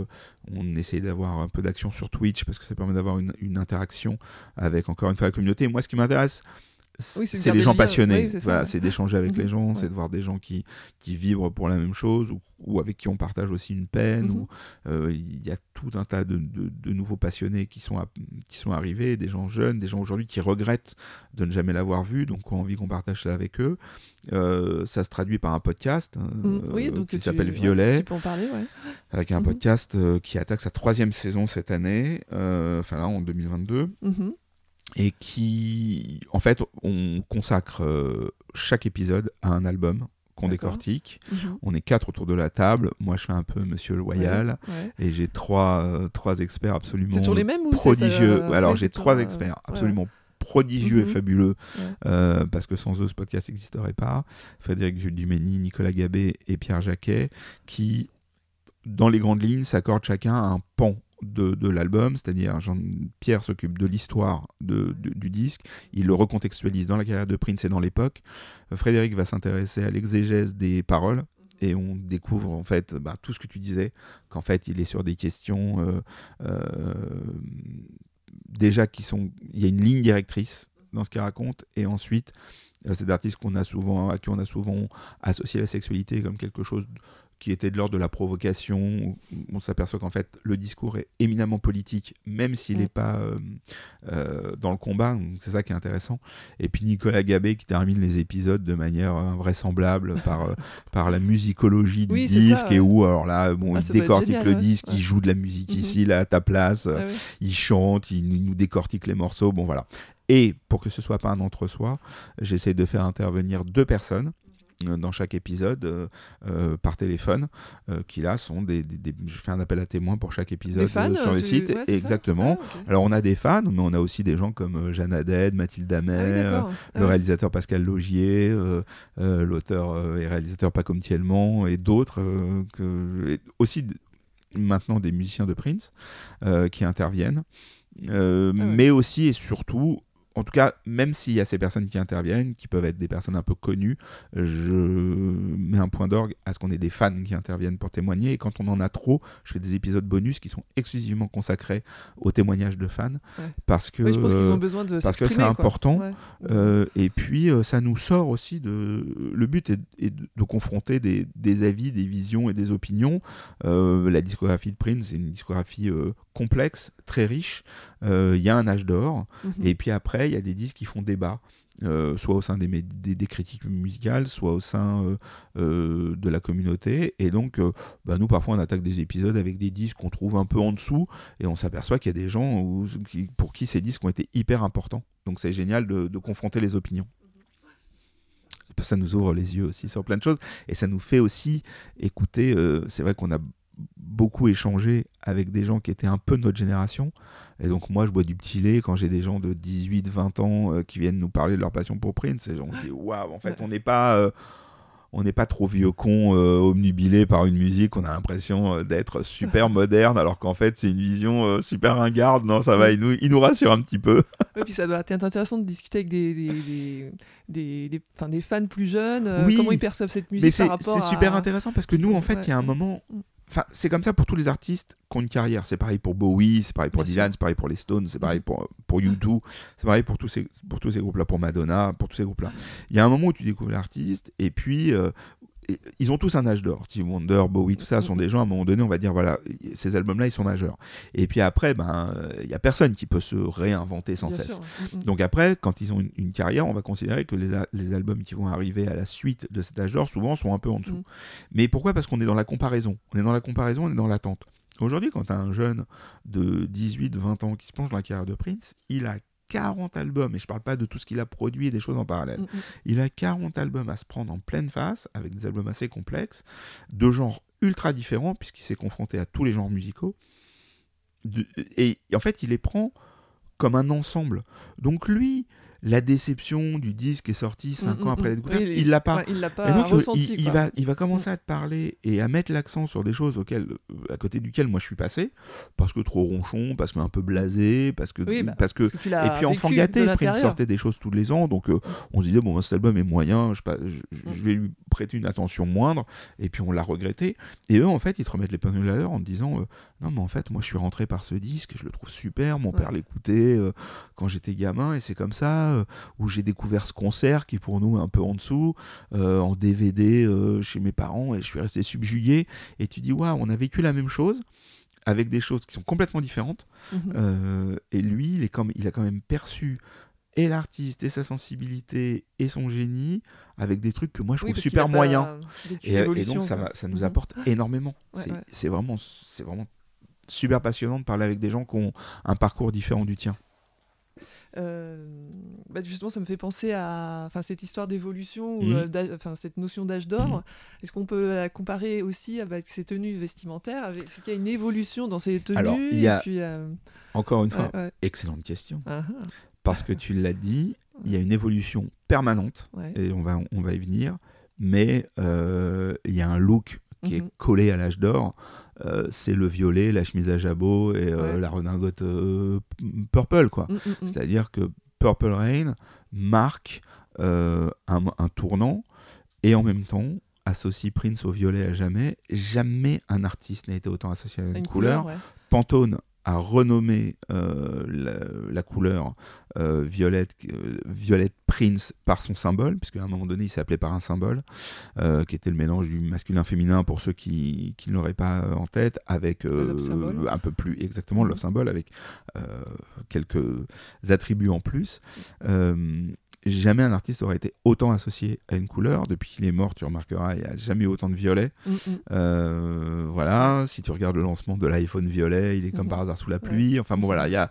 on essaye d'avoir un peu d'action sur Twitch parce que ça permet d'avoir une, interaction avec encore une fois la communauté. moi, ce qui m'intéresse, c'est les gens passionnés. voilà, c'est d'échanger avec les gens, c'est de voir des gens qui, qui vibrent pour la même chose ou, ou avec qui on partage aussi une peine. ou Il y a tout un tas de, de, nouveaux passionnés qui sont, qui sont arrivés, des gens jeunes, des gens aujourd'hui qui regrettent de ne jamais l'avoir vu, donc ont envie qu'on partage ça avec eux. Euh, ça se traduit par un podcast hein, mm, euh, qui s'appelle Violet, avec un mhm. podcast euh, qui attaque sa troisième saison cette année, enfin là en 2022, mhm. Et qui, en fait, on consacre chaque épisode à un album qu'on décortique. Mhm. On est quatre autour de la table. Moi, je fais un peu Monsieur Loyal et j'ai trois, trois experts absolument les mêmes, prodigieux. Alors, j'ai trois experts absolument prodigieux et mhm. fabuleux, euh, parce que sans eux, ce podcast n'existerait pas. Frédéric Dumény, Nicolas Gabé et Pierre Jacquet, qui, dans les grandes lignes, s'accordent chacun un pan de, l'album, c'est-à-dire Pierre s'occupe de l'histoire du disque, il le recontextualise dans la carrière de Prince et dans l'époque. Frédéric va s'intéresser à l'exégèse des paroles, et on découvre en fait bah, tout ce que tu disais, qu'en fait il est sur des questions euh, euh, déjà qui sont, il y a une ligne directrice dans ce qu'il raconte, et ensuite, euh, c'est d'artistes qu'on a souvent, à qui on a souvent associé la sexualité comme quelque chose qui était de l'ordre de la provocation. On s'aperçoit qu'en fait, le discours est éminemment politique, même s'il n'est mm. pas euh, euh, dans le combat. C'est ça qui est intéressant. Et puis Nicolas Gabé qui termine les épisodes de manière invraisemblante par, euh, par la musicologie du disque, et où, alors là, bon, ah, il décortique le disque, il joue de la musique mm-hmm. ici, là, à ta place, ah il chante, il nous décortique les morceaux. Bon, voilà. Et pour que ce soit pas un entre-soi, j'essaie de faire intervenir deux personnes dans chaque épisode euh, euh, par téléphone, qui là sont des, Je fais un appel à témoins pour chaque épisode sur le site. Exactement. Ah, Alors on a des fans, mais on a aussi des gens comme Jeanne Haddad, Mathilde Amer, ah le réalisateur Pascal Logier, l'auteur et réalisateur Paco Thielman et d'autres, aussi maintenant des musiciens de Prince qui interviennent. Ah mais aussi et surtout en tout cas, même s'il y a ces personnes qui interviennent, qui peuvent être des personnes un peu connues, je mets un point d'orgue à ce qu'on ait des fans qui interviennent pour témoigner. Et quand on en a trop, je fais des épisodes bonus qui sont exclusivement consacrés aux témoignages de fans. Parce que parce que c'est important. Euh, et puis, euh, ça nous sort aussi de. Le but est, de, confronter des, des, avis, des visions et des opinions. Euh, la discographie de Prince, c'est une discographie complexe, très riche. Il y a un âge d'or. Mhm. Et puis après, il y a des disques qui font débat. Euh, soit au sein des, critiques musicales, soit au sein euh, euh, de la communauté. Et donc, bah, nous, parfois, on attaque des épisodes avec des disques qu'on trouve un peu en dessous, et on s'aperçoit qu'il y a des gens pour qui ces disques ont été hyper importants. Donc, c'est génial de, confronter les opinions. Ça nous ouvre les yeux aussi sur plein de choses, et ça nous fait aussi écouter. c'est vrai qu'on a beaucoup échangé avec des gens qui étaient un peu de notre génération. Et donc moi, je bois du petit lait quand j'ai des gens de 18, 20 ans euh, qui viennent nous parler de leur passion pour Prince. Et on se dit, waouh, en fait, on n'est pas... Euh, on n'est pas trop vieux con euh, omnubilé par une musique, on a l'impression d'être super moderne, alors qu'en fait c'est une vision super ringarde. Non, ça va, il nous, il nous rassure un petit peu. Et puis ça doit être intéressant de discuter avec des, des, des, des, des fans plus jeunes, comment ils perçoivent cette musique rapport C'est super intéressant parce que nous, en fait, il y a un moment, mm. Enfin, c'est comme ça pour tous les artistes qui ont une carrière. C'est pareil pour Bowie, c'est pareil pour Dylan, c'est pareil pour les Stones, c'est pareil pour, pour U2, c'est pareil pour tous ces, pour tous ces groupes-là, pour Madonna, pour tous ces groupes-là. Il y a un moment où tu découvres l'artiste et puis euh, ils ont tous un âge d'or. Steve Wonder, Bowie, tout ça sont des gens, à un moment donné, on va dire, voilà, ces albums-là, ils sont majeurs. Et puis après, ben, il n'y a personne qui peut se réinventer sans cesse. Mm, mm. Donc après, quand ils ont une, carrière, on va considérer que les, les, albums qui vont arriver à la suite de cet âge d'or, souvent, sont un peu en dessous. Mm. Mais pourquoi? Parce qu'on est dans la comparaison. On est dans la comparaison, on est dans l'attente. Aujourd'hui, quand tu as un jeune de 18, 20 ans qui se penche dans la carrière de Prince, il a 40 albums, et je parle pas de tout ce qu'il a produit et des choses en parallèle. Mm, mm. Il a 40 albums à se prendre en pleine face, avec des albums assez complexes, de genres ultra différents, puisqu'il s'est confronté à tous les genres musicaux. et en fait, il les prend comme un ensemble. Donc lui, la déception du disque est sorti cinq mm, ans mm, après la mm. découverte, il l'a pas. il l'a pas ressenti. Il, va, il va commencer à te parler et à mettre l'accent sur des choses auxquelles, à côté duquel moi je suis passé, parce que trop ronchon, parce qu'un peu blasé, parce que, bah, parce que, et puis enfant gâté, Prince sortait des choses tous les ans, donc euh, on se disait bon cet album est moyen, je, je, vais lui prêter une attention moindre, et puis on l'a regretté. Et eux en fait ils te remettent les pendules à l'heure en te disant euh, non mais en fait moi je suis rentré par ce disque, je le trouve super, mon père l'écoutait euh, quand j'étais gamin et c'est comme ça euh, où j'ai découvert ce concert qui pour nous est un peu en dessous, euh, en DVD chez mes parents, et je suis resté subjugué. Et tu dis, waouh, on a vécu la même chose avec des choses qui sont complètement différentes. Mhm. et lui, il, est comme, il a quand même perçu et l'artiste et sa sensibilité et son génie avec des trucs que moi je trouve super moyens. Et, donc ça, ça nous mhm. apporte énormément. c'est vraiment, c'est vraiment super passionnant de parler avec des gens qui ont un parcours différent du tien. Euh, bah justement, ça me fait penser à cette histoire d'évolution, mmh. Euh, enfin cette notion d'âge d'or. Mmh. Est-ce qu'on peut la comparer aussi avec ces tenues vestimentaires Est-ce qu'il y a une évolution dans ces tenues Alors, il y a... Euh, encore une fois, excellente question. Ah ah. Parce que tu l'as dit, il y a une évolution permanente, et on va, on va y venir, mais il y a un look qui est mmh. collé à l'âge d'or. Euh, c'est le violet, la chemise à jabot et euh, la redingote euh, purple, quoi. Mm, mm, mm. C'est-à-dire que Purple Rain marque un, tournant et en même temps associe Prince au violet à jamais. Jamais un artiste n'a été autant associé à une, couleur. Pantone a renommé euh, la, couleur euh, violette, euh, violette Prince par son symbole, puisque à un moment donné il s'est appelé par un symbole, qui était le mélange du masculin-féminin pour ceux qui, qui ne l'auraient pas en tête, avec un peu plus exactement le mhm. symbole, avec quelques attributs en plus jamais un artiste aurait été autant associé à une couleur. Depuis qu'il est mort, tu remarqueras, il n'y a jamais eu autant de violet. Mm, mm. Euh, voilà, si tu regardes le lancement de l'iPhone violet, il est comme mm-hmm. par hasard sous la pluie. Enfin bon, voilà, il y a,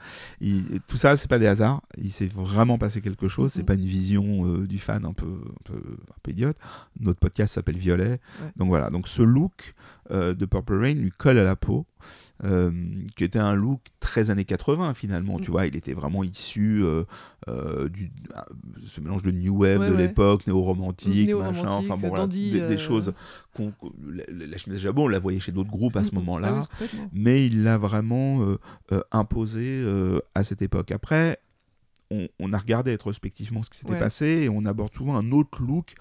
tout ça, c'est pas des hasards. Il s'est vraiment passé quelque chose. C'est mm-hmm. pas une vision euh, du fan un peu, un peu, un peu idiote. Notre podcast s'appelle Violet. Donc voilà, donc ce look euh, de Purple Rain lui colle à la peau. Euh, qui était un look très années 80 finalement, tu mm. vois, il était vraiment issu euh, euh, du ce mélange de new wave de l'époque, néo-romantique, machin, enfin bon, des, choses qu'on, la, chemise Jabot, on la voyait chez d'autres groupes à ce mm, mm. moment-là, ah mais il l'a vraiment imposé à cette époque. Après, on, a regardé rétrospectivement ce qui s'était passé et on aborde souvent un autre look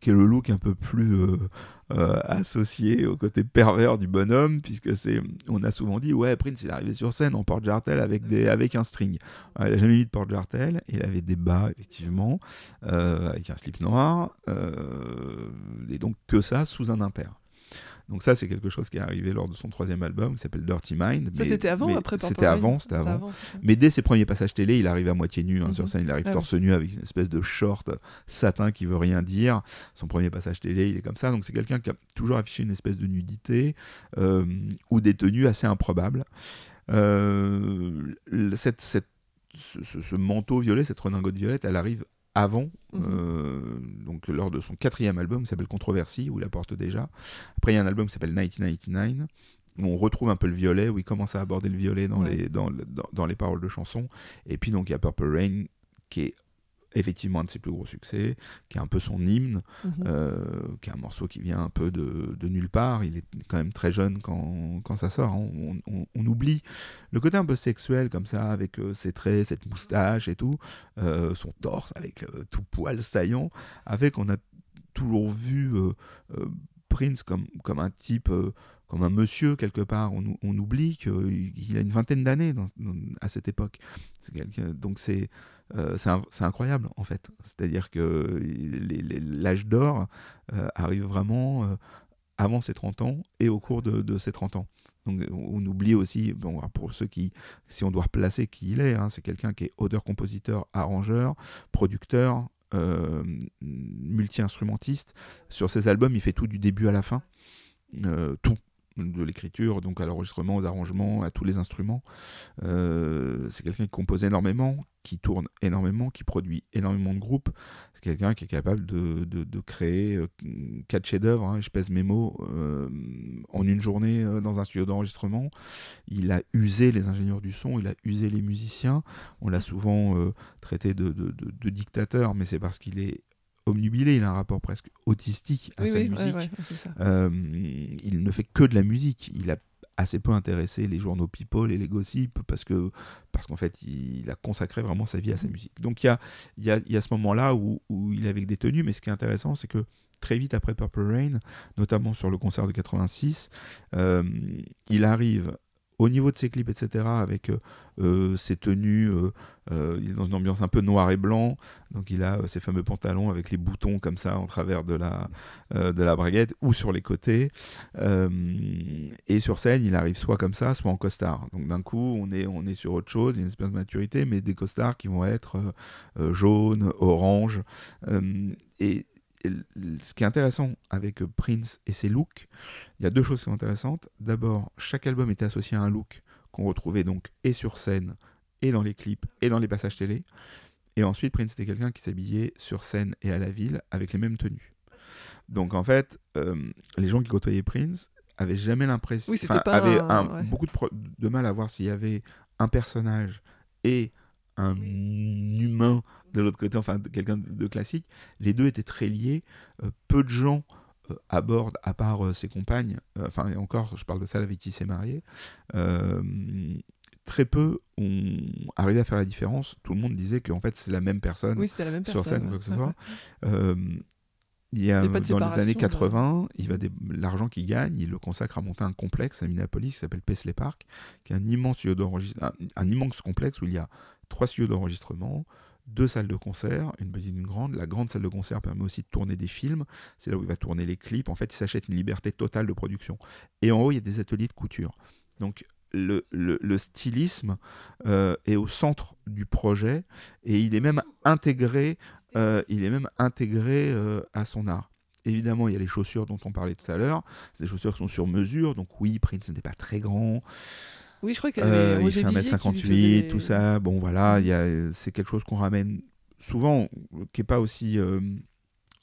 qui est le look un peu plus euh, euh, associé au côté pervers du bonhomme puisque c'est on a souvent dit ouais Prince il est arrivé sur scène en porte-jartel avec des avec un string. Il n'a jamais mis de porte-jartel il avait des bas effectivement euh, avec un slip noir et donc que ça sous un impair donc ça, c'est quelque chose qui est arrivé lors de son troisième album, qui s'appelle Dirty Mind. Ça, c'était avant ou après C'était avant, c'était avant. Mais dès ses premiers passages télé, il arrive à moitié nu hein, sur mhm. scène, il arrive ah torse nu avec une espèce de short satin qui veut rien dire. Son premier passage télé, il est comme ça. Donc c'est quelqu'un qui a toujours affiché une espèce de nudité euh, ou des tenues assez improbables. Euh, cette, cette ce, ce, manteau violet, cette redingote violette, elle arrive avant, mhm. euh, donc lors de son quatrième album qui s'appelle Controversy, où il apporte déjà. Après, il y a un album qui s'appelle 1999, où on retrouve un peu le violet, où il commence à aborder le violet dans, les, dans, dans, dans, les paroles de chansons. Et puis, donc, il y a Purple Rain, qui est effectivement un de ses plus gros succès, qui est un peu son hymne, mhm. euh, qui est un morceau qui vient un peu de, de, nulle part. Il est quand même très jeune quand, quand ça sort. Hein. On, on, oublie le côté un peu sexuel comme ça, avec euh, ses traits, cette moustache et tout, euh, son torse avec tout poil saillant, avec on a toujours vu Prince comme, comme un type comme un monsieur quelque part. On, on oublie qu'il a une vingtaine d'années à cette époque. Donc c'est euh, c'est incroyable en fait. C'est-à-dire que l'âge d'or euh, arrive vraiment euh, avant ses 30 ans et au cours de, ses 30 ans. Donc on oublie aussi, bon, pour ceux qui, si on doit replacer qui il est, hein, c'est quelqu'un qui est auteur, compositeur, arrangeur, producteur, multi-instrumentiste. Sur ses albums, il fait tout du début à la fin. tout de l'écriture, donc à l'enregistrement, aux arrangements, à tous les instruments. Euh, c'est quelqu'un qui compose énormément, qui tourne énormément, qui produit énormément de groupes. C'est quelqu'un qui est capable de, créer euh, quatre chefs-d'œuvre, hein, je pèse mes mots, euh, en une journée dans un studio d'enregistrement. Il a usé les ingénieurs du son, il a usé les musiciens. On l'a souvent traité de dictateur, mais c'est parce qu'il est omnubilé, il a un rapport presque autistique à sa musique. Euh, il ne fait que de la musique. Il a assez peu intéressé les journaux People et les gossips parce que parce qu'en fait il, a consacré vraiment sa vie à sa mhm. musique. Donc il y a, y, a, y a ce moment-là où, où, il est avec des tenues, mais ce qui est intéressant c'est que très vite après Purple Rain, notamment sur le concert de 86, euh, il arrive au niveau de ses clips, etc., avec ses tenues, il est dans une ambiance un peu noir et blanc, donc il a ses fameux pantalons avec les boutons comme ça en travers de la, de la braguette ou sur les côtés. et sur scène, il arrive soit comme ça, soit en costard. Donc d'un coup, on est, on est sur autre chose, une espèce de maturité, mais des costards qui vont être jaunes, orange. et ce qui est intéressant avec Prince et ses looks, il y a deux choses qui sont intéressantes. D'abord, chaque album était associé à un look qu'on retrouvait donc et sur scène, et dans les clips, et dans les passages télé. Et ensuite, Prince était quelqu'un qui s'habillait sur scène et à la ville avec les mêmes tenues. Donc en fait, euh, les gens qui côtoyaient Prince avaient jamais l'impression, oui, avaient beaucoup de, de, mal à voir s'il y avait un personnage et un humain de l'autre côté, enfin quelqu'un de classique. Les deux étaient très liés. Euh, peu de gens euh, abordent, à part euh, ses compagnes, enfin et encore, je parle de ça avec qui il s'est marié, très peu ont arrivé à faire la différence. Tout le monde disait qu'en fait c'est la même personne sur scène ou quoi que ce soit. il y a, dans les années 80, il va l'argent qu'il gagne, il le consacre à monter un complexe à Minneapolis qui s'appelle Paisley Park, qui est un immense un, un, immense complexe où il y a trois studios d'enregistrement, deux salles de concert, une petite et une grande. La grande salle de concert permet aussi de tourner des films. C'est là où il va tourner les clips. En fait, il s'achète une liberté totale de production. Et en haut, il y a des ateliers de couture. Donc, le, le, stylisme euh, est au centre du projet et il est même intégré, euh, il est même intégré euh, à son art. Évidemment, il y a les chaussures dont on parlait tout à l'heure. C'est des chaussures qui sont sur mesure. Donc oui, Prince n'était pas très grand. Oui, je crois qu'il euh, Il fait 1m58, tout ça. Bon, voilà, c'est quelque chose qu'on ramène souvent, qui n'est pas aussi. Euh,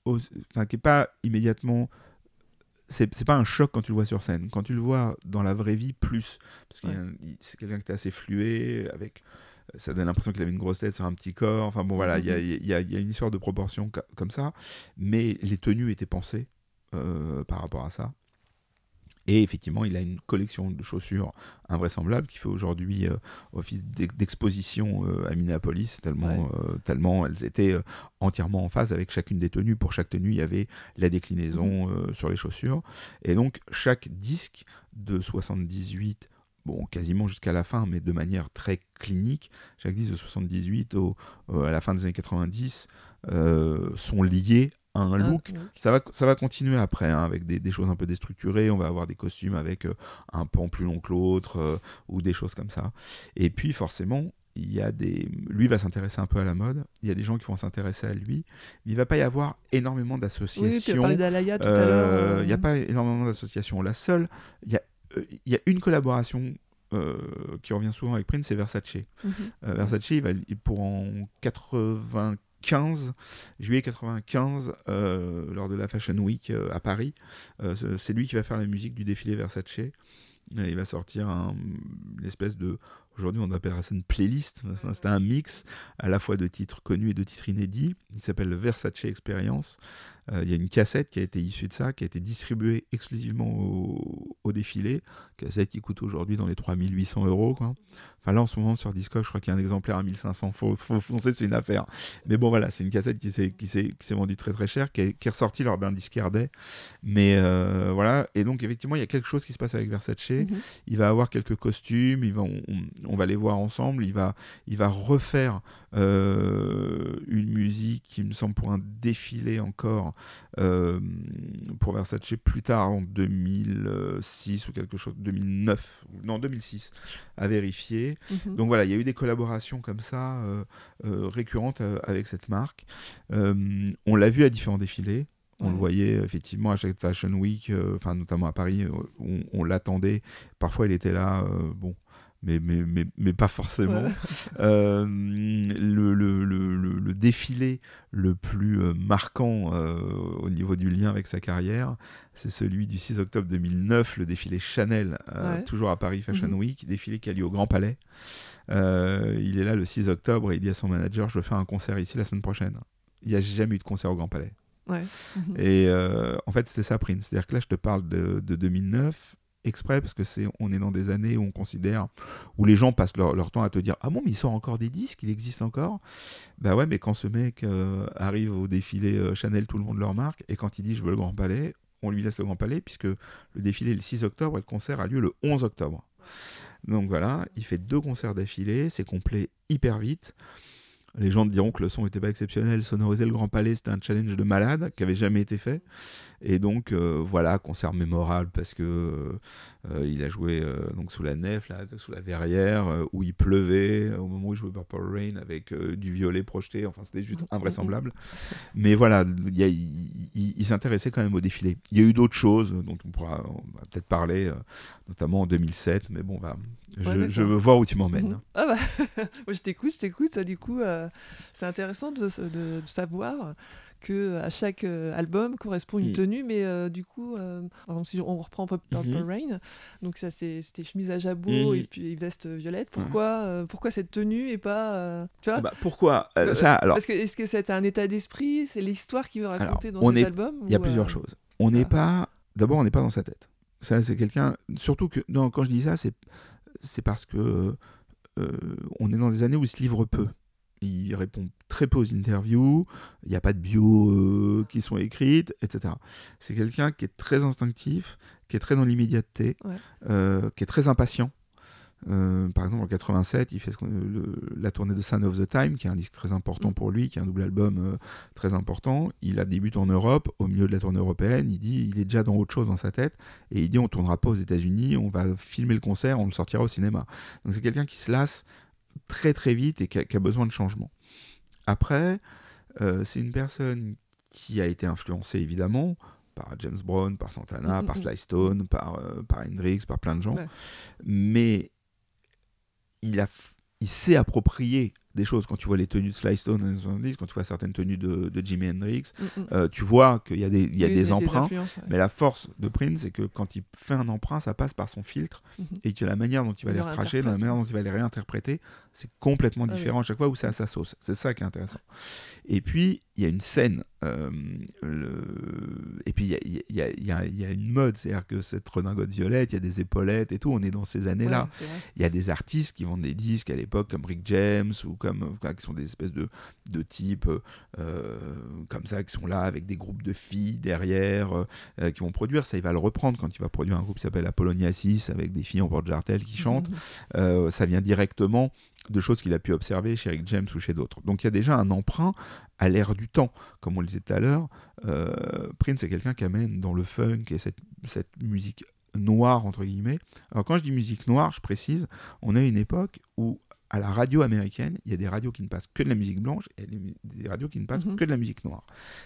enfin, qui n'est pas immédiatement. C'est pas un choc quand tu le vois sur scène. Quand tu le vois dans la vraie vie, plus. Parce que c'est quelqu'un qui est assez flué, avec ça donne l'impression qu'il avait une grosse tête sur un petit corps. Enfin bon, voilà, il y, a, mm-hmm. y, a, y, a, une histoire de proportion comme ça. Mais les tenues étaient pensées euh, par rapport à ça. Et effectivement, il a une collection de chaussures invraisemblable qui fait aujourd'hui euh, office d'exposition euh, à Minneapolis, tellement, euh, tellement elles étaient entièrement en phase avec chacune des tenues. Pour chaque tenue, il y avait la déclinaison mhm. sur les chaussures. Et donc, chaque disque de 78 bon, quasiment jusqu'à la fin, mais de manière très clinique. Chaque disque de 78 au, à la fin des années 90 sont liés un look. Ça, va, ça va continuer après, hein, avec des, choses un peu déstructurées. On va avoir des costumes avec euh, un pan plus long que l'autre, euh, ou des choses comme ça. Et puis, forcément, il y a des... lui va s'intéresser un peu à la mode. Il y a des gens qui vont s'intéresser à lui. Il va pas y avoir énormément d'associations. Oui, d'Alaya tout à l'heure. Euh, il n'y a pas énormément d'associations. La seule, il y a, il y a une collaboration qui revient souvent avec Prince, c'est Versace. Mhm. Versace, il va, pour en 80 15, juillet 95, euh, lors de la Fashion Week euh, à Paris. Euh, c'est lui qui va faire la musique du défilé Versace. il va sortir une espèce de Aujourd'hui, on appellerait ça une playlist. C'était un mix à la fois de titres connus et de titres inédits. Il s'appelle le Versace Experience. Euh, il y a une cassette qui a été issue de ça, qui a été distribuée exclusivement au, défilé. Cassette qui coûte aujourd'hui dans les 3800 euros. Quoi. Enfin, là, en ce moment, sur Discord, je crois qu'il y a un exemplaire à 1500. Faut, faut foncer, c'est une affaire. Mais bon, voilà, c'est une cassette qui s'est, qui s'est, qui s'est vendue très très cher, qui est, qui est ressortie lors d'un disquaire day. Mais euh, voilà. Et donc, effectivement, il y a quelque chose qui se passe avec Versace. Mm-hmm. Il va avoir quelques costumes. Il va, on va les voir ensemble. Il va, il va refaire euh, une musique qui me semble pour un défilé encore euh, pour Versace plus tard en 2006 ou quelque chose, 2009, non 2006 à vérifier. Mhm. Donc voilà, il y a eu des collaborations comme ça euh, récurrentes avec cette marque. on l'a vu à différents défilés. On le voyait effectivement à chaque Fashion Week, enfin notamment à Paris, on, on l'attendait. Parfois, il était là, bon, mais, mais, mais, mais pas forcément. Euh, le, le, le, le, défilé le plus euh, marquant euh, au niveau du lien avec sa carrière, c'est celui du 6 octobre 2009, le défilé Chanel, toujours à Paris Fashion mhm. Week, défilé qui a lieu au Grand Palais. il est là le 6 octobre et il dit à son manager Je veux faire un concert ici la semaine prochaine. Il n'y a jamais eu de concert au Grand Palais. Et en fait, c'était ça, Prince. C'est-à-dire que là, je te parle de, de 2009 exprès parce que c'est on est dans des années où on considère où les gens passent leur, temps à te dire ah bon mais il sort encore des disques il existe encore? Bah ouais mais quand ce mec euh, arrive au défilé euh, Chanel tout le monde le remarque et quand il dit je veux le Grand Palais on lui laisse le Grand Palais puisque le défilé est le 6 octobre et le concert a lieu le 11 octobre Donc voilà, il fait deux concerts d'affilée, c'est complet hyper vite. Les gens diront que le son n'était pas exceptionnel. Sonoriser le Grand Palais, c'était un challenge de malade qui avait jamais été fait. Et donc, euh, voilà, concert mémorable parce que euh, il a joué euh, donc sous la nef, là, sous la verrière, où il pleuvait, au moment où il jouait Purple Rain avec du violet projeté. Enfin, c'était juste invraisemblable. Mais voilà, il, s'intéressait quand même au défilé. Il y a eu d'autres choses dont on pourra peut-être parler, notamment en 2007. Mais bon, bah, je, veux voir où tu m'emmènes. Mhm. Ah bah, je t'écoute, je t'écoute. Ça, du coup, euh, c'est intéressant de, savoir que à chaque euh, album correspond une mm. tenue, mais euh, du coup, si on reprend Purple mhm. Rain, donc ça c'était chemise à jabot mm. et puis veste violette. Pourquoi, pourquoi cette tenue et pas, tu vois? Ah bah, Pourquoi? Ça alors Parce que est-ce que c'est un état d'esprit, c'est l'histoire qu'il veut raconter dans cet album Il y a plusieurs choses. On n'est pas, d'abord, on n'est pas dans sa tête. Ça, c'est quelqu'un. Surtout que, non, quand je dis ça, c'est c'est parce que euh, on est dans des années où il se livre peu. Il répond très peu aux interviews, il n'y a pas de bio euh, qui sont écrites, etc. C'est quelqu'un qui est très instinctif, qui est très dans l'immédiateté, euh, qui est très impatient. Euh, par exemple, en 87, il fait la tournée de Sound of the Time, qui est un disque très important mm. pour lui, qui est un double album euh, très important. Il a débuté en Europe, au milieu de la tournée européenne. Il dit, il est déjà dans autre chose dans sa tête, et il dit, on tournera pas aux États-Unis, on va filmer le concert, on le sortira au cinéma. Donc c'est quelqu'un qui se lasse très très vite et qui a, besoin de changement. Après, euh, c'est une personne qui a été influencée évidemment par James Brown, par Santana, mm, par mm, Sly Stone, par, par Hendrix, par plein de gens. Mais il, a, il s'est approprié des choses. Quand tu vois les tenues de Sly Stone dans les 70, quand tu vois certaines tenues de, de Jimi Hendrix, mm, mm. Euh, tu vois qu'il y a des, il y a des emprunts. Mais la force de Prince, c'est que quand il fait un emprunt, ça passe par son filtre mm-hmm. et que la manière dont il va les recracher, la manière dont il va les réinterpréter, c'est complètement ah différent à chaque fois où c'est à sa sauce. C'est ça qui est intéressant. Et puis, il y a une scène, euh, le... et puis il y a, y, a, y a, une mode, c'est-à-dire que cette redingote violette, il y a des épaulettes et tout, on est dans ces années-là. Il y a des artistes qui vendent des disques à l'époque comme Rick James ou comme qui sont des espèces de, de types euh, comme ça, qui sont là avec des groupes de filles derrière, euh, qui vont produire. Ça, il va le reprendre quand il va produire un groupe qui s'appelle Apollonia 6 avec des filles en porte-jartel qui chantent. ça vient directement de choses qu'il a pu observer chez Rick James ou chez d'autres. Donc il y a déjà un emprunt à l'ère du temps. Comme on le disait tout à l'heure, euh, Prince est quelqu'un qui amène dans le funk et cette, musique noire, entre guillemets. Alors quand je dis musique noire, je précise, on a une époque où à la radio américaine, il y a des radios qui ne passent que de la musique blanche et des radios qui ne passent mhm. que de la musique noire.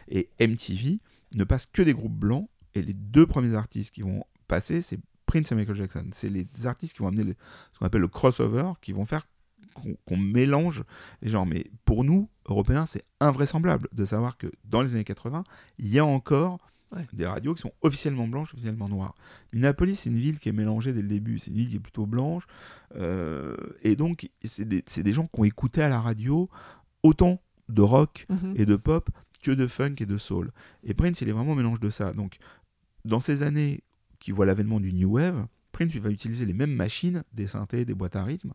Et MTV ne passe que des groupes blancs et les deux premiers artistes qui vont passer, c'est Prince et Michael Jackson. C'est les artistes qui vont amener ce qu'on appelle le crossover, qui vont faire qu'on mélange les genres. Mais pour nous, Européens, c'est invraisemblable de savoir que dans les années 80, il y a encore des radios qui sont officiellement blanches, officiellement noires. Minneapolis, c'est une ville qui est mélangée dès le début. C'est une ville qui est plutôt blanche. Euh, et donc, c'est des, des, gens qui ont écouté à la radio autant de rock mhm. et de pop que de funk et de soul. Et Prince, il est vraiment un mélange de ça. Donc, dans ces années qui voient l'avènement du New Wave, Prince il va utiliser les mêmes machines, des synthés, des boîtes à rythme,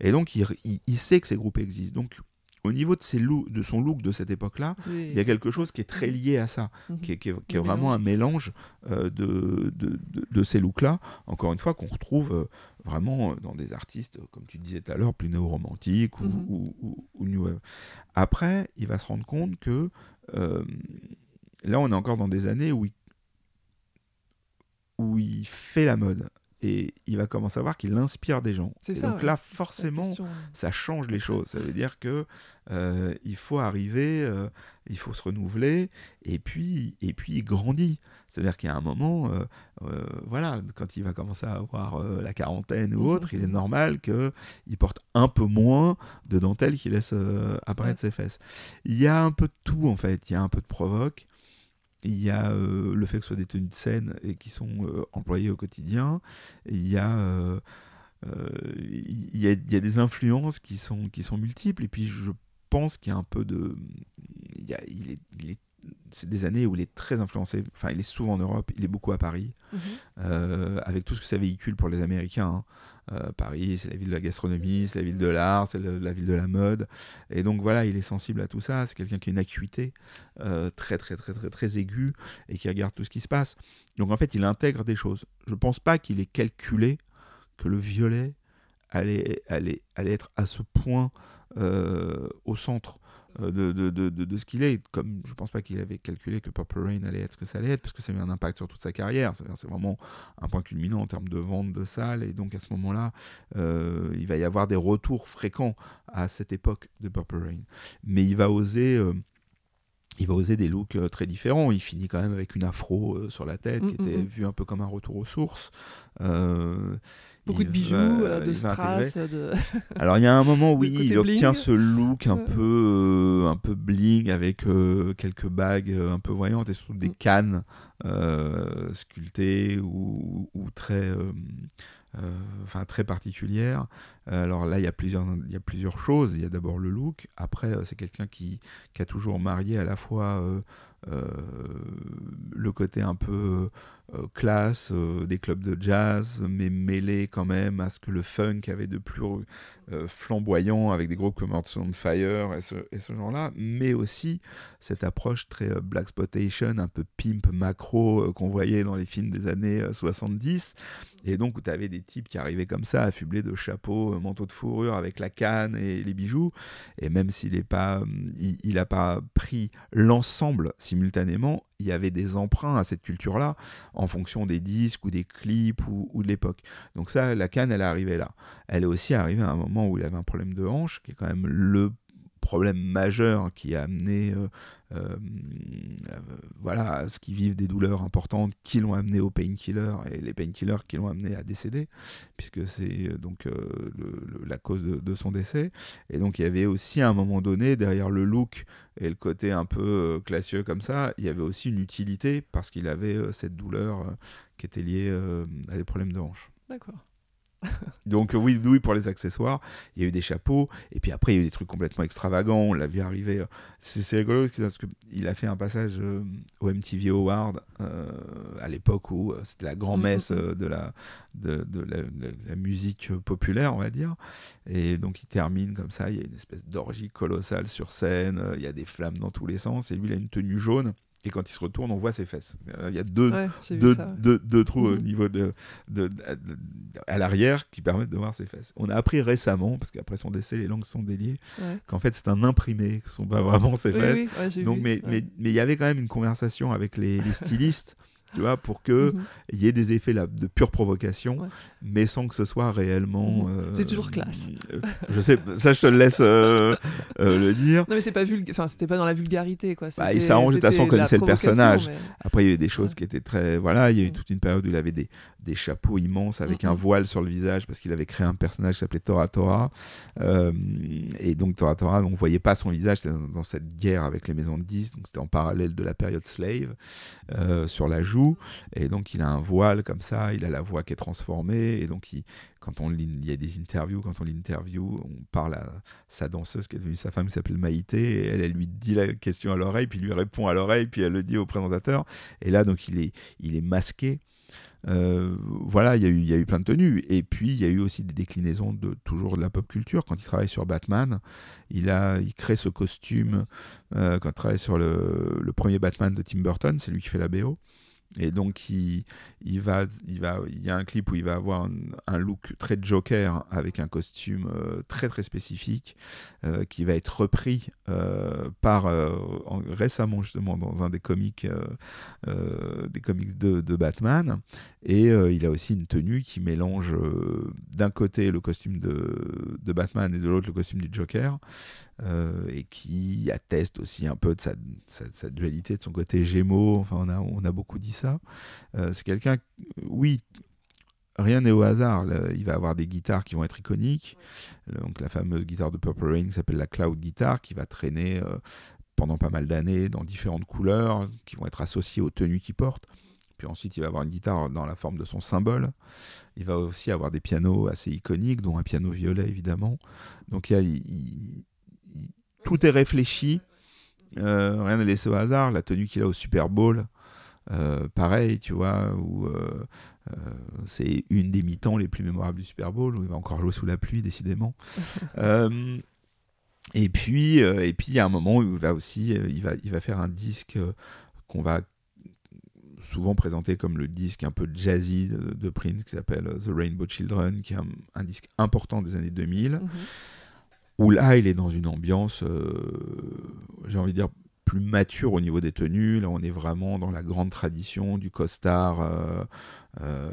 et donc, il, sait que ces groupes existent. Donc, au niveau de, ses de son look de cette époque-là, il y a quelque chose qui est très lié à ça, mhm. qui, est, vraiment un mélange euh, de, de, ces looks-là, encore une fois, qu'on retrouve euh, vraiment dans des artistes, comme tu disais tout à l'heure, plus néo-romantiques ou, mhm. New Wave. Après, il va se rendre compte que euh, là, on est encore dans des années où où il fait la mode et il va commencer à voir qu'il inspire des gens. Et donc là, forcément, ça change les choses. Ça veut dire que euh, il faut arriver, euh, il faut se renouveler, et puis, et puis il grandit. C'est-à-dire qu'il y a un moment, euh, voilà, quand il va commencer à avoir la quarantaine ou mhm, autre, il est mhm. normal qu'il porte un peu moins de dentelle qui laisse apparaître ses fesses. Il y a un peu de tout en fait. Il y a un peu de provoque. Il y a euh, le fait que ce soit des tenues de scène et qui sont euh, employées au quotidien. Il y a, euh, il y, a, il y a des influences qui sont, qui sont multiples. Et puis je pense qu'il y a un peu de... Il, y a, il, est, il est c'est des années où il est très influencé. Enfin, il est souvent en Europe, il est beaucoup à Paris, mhm. euh, avec tout ce que ça véhicule pour les Américains. Hein. Euh, Paris, c'est la ville de la gastronomie, c'est la ville de l'art, c'est la ville de la mode. Et donc voilà, il est sensible à tout ça. C'est quelqu'un qui a une acuité euh, très, très, très, très, très aiguë et qui regarde tout ce qui se passe. Donc en fait, il intègre des choses. Je ne pense pas qu'il ait calculé que le violet allait, allait, allait être à ce point au centre euh, de, de, de, de, ce qu'il est. Comme je pense pas qu'il avait calculé que Purple Rain allait être ce que ça allait être, parce que ça a eu un impact sur toute sa carrière. C'est vraiment un point culminant en termes de vente de salles. Et donc à ce moment-là, euh, il va y avoir des retours fréquents à cette époque de Purple Rain. Mais il va oser. Euh, il va oser des looks très différents. Il finit quand même avec une afro sur la tête, qui mm, mm, était mm. vue un peu comme un retour aux sources. Beaucoup de bijoux, euh, de strass. De... Alors il y a un moment, oui, il obtient ce look un peu, euh, un peu bling avec euh, quelques bagues un peu voyantes et surtout des mm. cannes sculptées ou, ou très, enfin très particulières. alors là, il y a plusieurs, il y a plusieurs choses. Il y a d'abord le look. Après, c'est quelqu'un qui, qui, a toujours marié à la fois le côté un peu euh, classe euh, des clubs de jazz, mais mêlé quand même à ce que le funk avait de plus euh, flamboyant avec des groupes comme Earth Fire et ce, et ce genre-là, mais aussi cette approche très black exploitation, un peu pimp macro qu'on voyait dans les films des années 70. Et donc, où tu avais des types qui arrivaient comme ça, affublés de chapeaux, manteaux de fourrure avec la canne et les bijoux. Et même s'il n'a pas, il, a pas pris l'ensemble simultanément, il y avait des emprunts à cette culture-là en fonction des disques ou des clips ou, de l'époque. Donc ça, la canne, elle est arrivée là. Elle est aussi arrivée à un moment où il avait un problème de hanche, qui est quand même le problème majeur qui a amené euh, euh, voilà, ce qu'ils vivent des douleurs importantes qui l'ont amené au painkiller et les painkillers qui l'ont amené à décéder, puisque c'est euh, donc la cause de, son décès. Et donc il y avait aussi à un moment donné, derrière le look et le côté un peu classieux comme ça, il y avait aussi une utilité parce qu'il avait cette douleur qui était liée à des problèmes de hanche. D'accord. Donc oui, oui, pour les accessoires, il y a eu des chapeaux, et puis après il y a eu des trucs complètement extravagants, on l'a vu arriver, euh, c'est rigolo parce qu'il a fait un passage euh, au MTV Award euh, à l'époque où c'était la grand-messe mm, mm, mm. de, la, de, la, musique populaire, on va dire, et donc il termine comme ça, il y a une espèce d'orgie colossale sur scène, il y a des flammes dans tous les sens, et lui il a une tenue jaune, et quand il se retourne, on voit ses fesses. Euh, il y a deux, deux, deux, trous au mhm. niveau de, de, à l'arrière qui permettent de voir ses fesses. On a appris récemment, parce qu'après son décès, les langues sont déliées, qu'en fait c'est un imprimé, ce ne sont pas vraiment ses fesses. Donc, mais il mais, mais, y avait quand même une conversation avec les, les stylistes tu vois, pour que mhm. y ait des effets là, de pure provocation, mais sans que ce soit réellement. Mhm. Euh, c'est toujours classe. Euh, je sais, ça je te le laisse euh, le dire. Non mais c'est pas vulg... enfin c'était pas dans la vulgarité quoi. Bah, il s'arrange de toute façon, on connaissait le personnage. Après il y a eu des choses qui étaient très, voilà, il y a eu toute une période où il avait des, des chapeaux immenses avec un voile sur le visage parce qu'il avait créé un personnage qui s'appelait Tora Tora. et donc Tora Tora, on voyait pas son visage dans, cette guerre avec les maisons de 10, donc c'était en parallèle de la période slave sur la joue et donc il a un voile comme ça, il a la voix qui est transformée, et donc quand on il y a des interviews, quand on l'interview, on parle à sa danseuse qui est devenue sa femme, qui s'appelle Maïté, elle, lui dit la question à l'oreille, puis lui répond à l'oreille, puis elle le dit au présentateur, et là donc il est, il est masqué. Euh, voilà, il y, a eu, y a eu plein de tenues. Et puis, il y a eu aussi des déclinaisons de toujours de la pop culture. Quand il travaille sur Batman, il, a, il crée ce costume. Euh, quand il travaille sur le, premier Batman de Tim Burton, c'est lui qui fait la BO. Et donc, il, va, il, va, il y a un clip où il va avoir un, look très Joker avec un costume euh, très très spécifique euh, qui va être repris euh, par récemment justement dans un des comics, des comics de, Batman. Et il a aussi une tenue qui mélange d'un côté le costume de Batman et de l'autre le costume du Joker. Euh, et qui atteste aussi un peu de sa, dualité, de son côté gémeaux. Enfin, on a, on a beaucoup dit ça. Euh, c'est quelqu'un, oui, rien n'est au hasard. il va avoir des guitares qui vont être iconiques. Donc la fameuse guitare de Purple Rain s'appelle la Cloud Guitar, qui va traîner euh, pendant pas mal d'années dans différentes couleurs, qui vont être associées aux tenues qu'il porte. Puis ensuite, il va avoir une guitare dans la forme de son symbole. Il va aussi avoir des pianos assez iconiques, dont un piano violet évidemment. Donc il, il, tout est réfléchi. Euh, rien n'est laissé au hasard. La tenue qu'il a au Super Bowl, euh, pareil, tu vois, où euh, c'est une des mi-temps les plus mémorables du Super Bowl, où il va encore jouer sous la pluie, décidément. et puis, et puis il y a un moment où il va aussi, il va, il va faire un disque qu'on va souvent présenté comme le disque un peu jazzy de, Prince qui s'appelle The Rainbow Children, qui est un, disque important des années 2000, mhm. Où là il est dans une ambiance, j'ai envie de dire, plus mature au niveau des tenues. Là, on est vraiment dans la grande tradition du costard, euh, euh,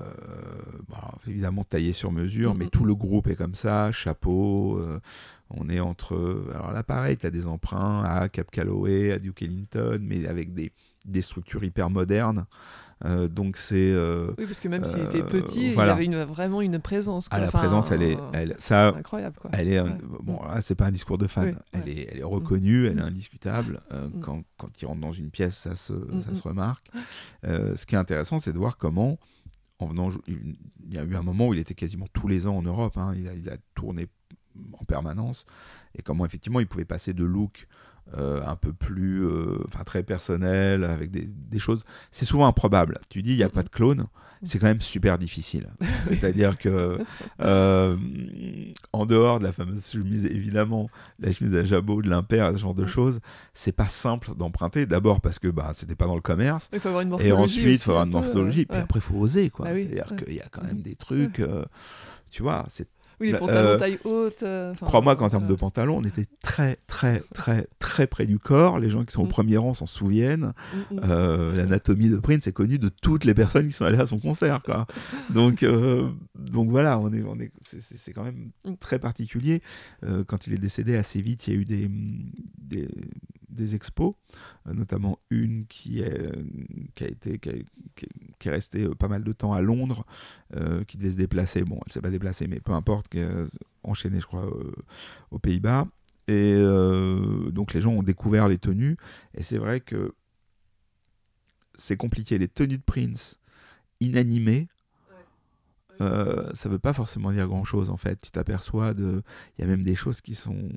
bah, évidemment taillé sur mesure, mais tout le groupe est comme ça, chapeau. Euh, on est entre. Alors là, pareil, tu as des emprunts à Cap Calloway, à Duke Ellington, mais avec des, des structures hyper modernes. Euh, donc c'est. Euh, oui, parce que même s'il était petit, il avait une, vraiment une présence. Ah, la présence, elle est, elle, ça, incroyable. Quoi. Elle est, bon, là, c'est pas un discours de fan. elle, est, elle est reconnue, elle est mm. indiscutable. Euh, mm. quand, quand il rentre dans une pièce, ça se, mm, ça se remarque. ce qui est intéressant, c'est de voir comment, en venant, il y a eu un moment où il était quasiment tous les ans en Europe. Hein. il, a, il a tourné en permanence et comment effectivement il pouvait passer de look euh, un peu plus, euh, enfin très personnel, avec des, des choses. C'est souvent improbable. Tu dis, il n'y a pas de clone, c'est quand même super difficile. C'est-à-dire que, euh, en dehors de la fameuse chemise, évidemment, la chemise à jabot, de l'impair, ce genre de choses, c'est pas simple d'emprunter. D'abord parce que bah, c'était pas dans le commerce. Il faut avoir une et ensuite, il faut avoir une morphologie. Puis après, il faut oser. quoi. Ah C'est-à-dire qu'il y a quand même des trucs. tu vois, c'est oui, les pantalons euh, taille haute. Euh, crois-moi qu'en termes de pantalons, on était très, très, très, très près du corps. Les gens qui sont au mm. premier rang s'en souviennent. Mm, mm. Euh, l'anatomie de Prince est connue de toutes les personnes qui sont allées à son concert. Quoi. donc, donc voilà, on est, on est, c'est, quand même très particulier. quand il est décédé assez vite, il y a eu des, des des expos, euh, notamment une qui, est, euh, qui a été qui, est restée euh, pas mal de temps à Londres, qui devait se déplacer. Bon, elle s'est pas déplacée, mais peu importe, qui enchaînée, je crois, aux Pays-Bas. Et donc les gens ont découvert les tenues, et c'est vrai que c'est compliqué. Les tenues de Prince inanimées, euh, ça veut pas forcément dire grand chose en fait. Tu t'aperçois de. Il y a même des choses qui sont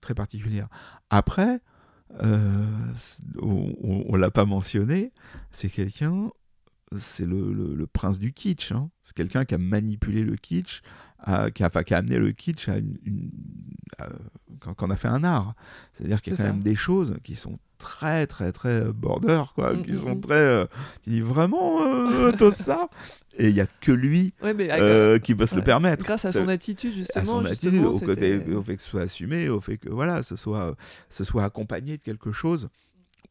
très particulières. Après, euh, on, on l'a pas mentionné, c'est quelqu'un, c'est le, prince du kitsch. Hein. C'est quelqu'un qui a manipulé le kitsch, qui, a, qui, a, amené le kitsch à une, quand, on a fait un art. C'est-à-dire qu'il y a quand même des choses qui sont très très très border quoi. Mm, qui mm, sont mm. très euh, tu dis vraiment euh, tout ça? Et il y a que lui euh, qui peut se le permettre. Grâce à son attitude justement à son attitude au, côté, au fait que ce soit assumé au fait que voilà ce soit ce soit accompagné de quelque chose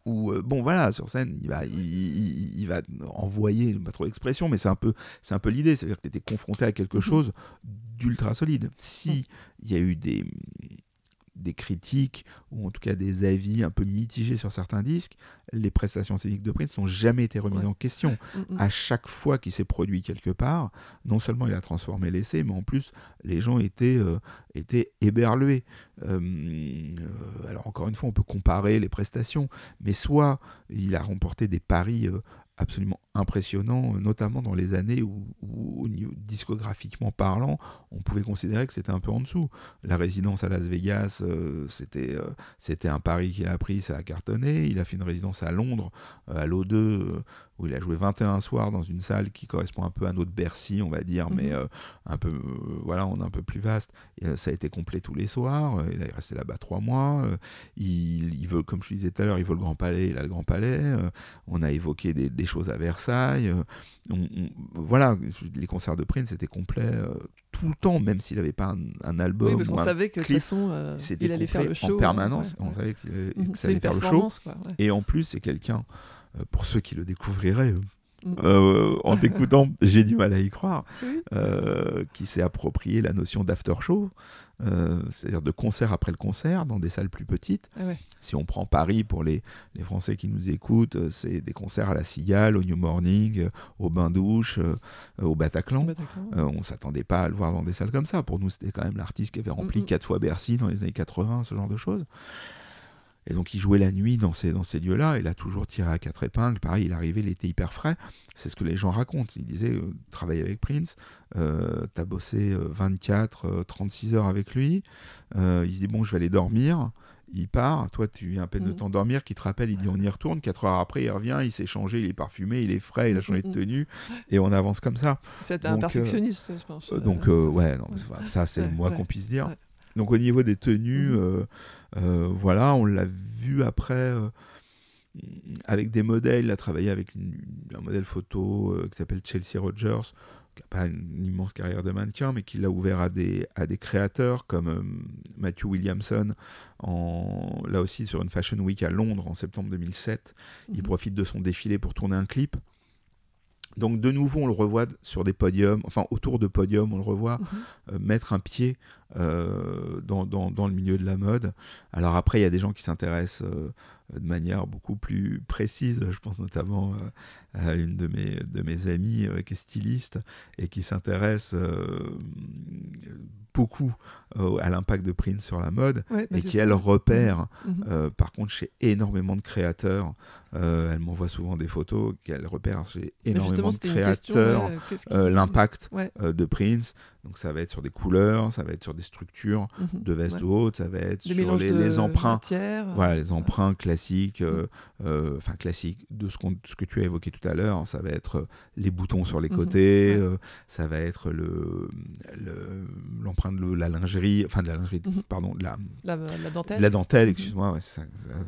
où bon voilà sur scène il va il, va envoyer pas trop l'expression mais c'est un peu c'est un peu l'idée. C'est à dire que tu étais confronté à quelque mm-hmm. chose d'ultra solide. Si il y a eu des des critiques ou en tout cas des avis un peu mitigés sur certains disques, les prestations scéniques de Prince n'ont jamais été remises en question. Mm, mm. À chaque fois qu'il s'est produit quelque part, non seulement il a transformé l'essai, mais en plus les gens étaient, euh, étaient éberlués. Euh, euh, alors encore une fois, on peut comparer les prestations, mais soit il a remporté des paris absolument impressionnant, euh, notamment dans les années où, au niveau discographiquement parlant, on pouvait considérer que c'était un peu en dessous. La résidence à Las Vegas, euh, c'était euh, c'était un pari qu'il a pris, ça a cartonné. Il a fait une résidence à Londres, à l'O2, où il a joué 21 soirs dans une salle qui correspond un peu à notre Bercy, on va dire, mais mhm. un peu, voilà, on est un peu plus vaste. Et, ça a été complet tous les soirs. il est resté là-bas trois mois. il, il, veut, comme je disais tout à l'heure, il veut le Grand Palais, il a le Grand Palais. on a évoqué des, des choses à Versailles. Euh, voilà, les concerts de Prince étaient complets euh, tout le temps, même s'il n'avait pas un, album. Oui, parce qu'on savait que de toute façon, euh, il allait faire le show. En permanence, on savait que, mhm, ça allait faire le show. Et en plus, c'est quelqu'un, pour ceux qui le découvriraient, mhm. en t'écoutant, j'ai du mal à y croire, qui s'est approprié la notion d'after show. Euh, c'est-à-dire de concert après le concert, dans des salles plus petites. Ah si on prend Paris pour les, les, Français qui nous écoutent, euh, c'est des concerts à la Cigale, au New Morning, euh, au Bain-Douche, au Bataclan. on s'attendait pas à le voir dans des salles comme ça. Pour nous, c'était quand même l'artiste qui avait rempli quatre fois Bercy dans les années 80, ce genre de choses. Et donc il jouait la nuit dans ces, dans ces lieux-là, il a toujours tiré à quatre épingles, pareil, il arrivait, il était hyper frais, c'est ce que les gens racontent, il disait, euh, travailler avec Prince, euh, t'as bossé 24, euh, 36 heures avec lui, il se dit, bon, je vais aller dormir, il part, toi tu viens à peine de mm. t'endormir, qui te rappelle, il dit on y retourne, 4 heures après il revient, il s'est changé, il est parfumé, il est frais, il a changé de mm, mm, tenue, et on avance comme ça. C'était un perfectionniste, je pense. donc ouais, ça c'est le moins qu'on puisse dire. Donc au niveau des tenues, euh, euh, voilà, on l'a vu après. Euh, avec des modèles. Il a travaillé avec un modèle photo qui s'appelle Chelsea Rogers, qui n'a pas une immense carrière de mannequin, mais qui l'a ouvert à des, à des créateurs comme Matthew Williamson, en, là aussi sur une Fashion Week à Londres en septembre 2007. Il mhm. profite de son défilé pour tourner un clip. Donc de nouveau, on le revoit sur des podiums, enfin autour de podiums, on le revoit mhm. euh, mettre un pied euh, dans, dans, le milieu de la mode. Alors après, il y a des gens qui s'intéressent euh, de manière beaucoup plus précise. Je pense notamment à une de mes, de mes amies qui est styliste et qui s'intéresse beaucoup à l'impact de Prince sur la mode bah, et qui, elle, repère, mhm. Mhm. par contre, chez énormément de créateurs. elle m'envoie souvent des photos qu'elle repère chez énormément de créateurs l'impact de Prince. Donc ça va être sur des couleurs, ça va être sur des structures mhm. de veste ou haute, ça va être sur les, emprunts, voilà, les emprunts classiques, euh, euh, enfin classiques de ce, ce, que tu as évoqué tout à l'heure. Ça va être euh, les boutons sur les côtés, ça va être le l'empreinte de la lingerie, enfin de la lingerie, pardon, de la, la, dentelle. La dentelle, excuse-moi, c'est ça,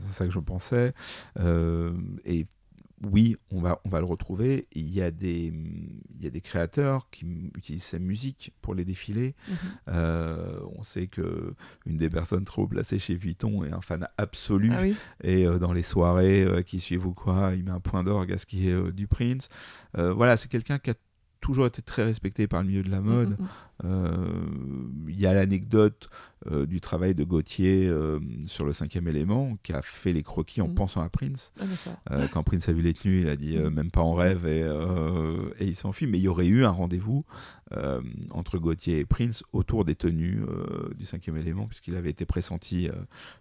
ça, que je pensais. et oui, on va, on va le retrouver. Il y, a des, il y a des créateurs qui utilisent sa musique pour les défilés. Mhm. Euh, on sait que une des personnes trop placées chez Vuitton est un fan absolu. Ah et euh, dans les soirées euh, qui suivent ou quoi, il met un point d'orgue à ce qui est du Prince. voilà, c'est quelqu'un qui a toujours été très respecté par le milieu de la mode. Mm, mm, mm. Euh, il y a l'anecdote euh, du travail de Gauthier euh, sur le cinquième élément, qui a fait les croquis en pensant à Prince. Ah, quand Prince a vu les tenues, il a dit même pas en rêve et, et il s'enfuit. Mais il y aurait eu un rendez-vous entre Gauthier et Prince autour des tenues du cinquième élément, puisqu'il avait été pressenti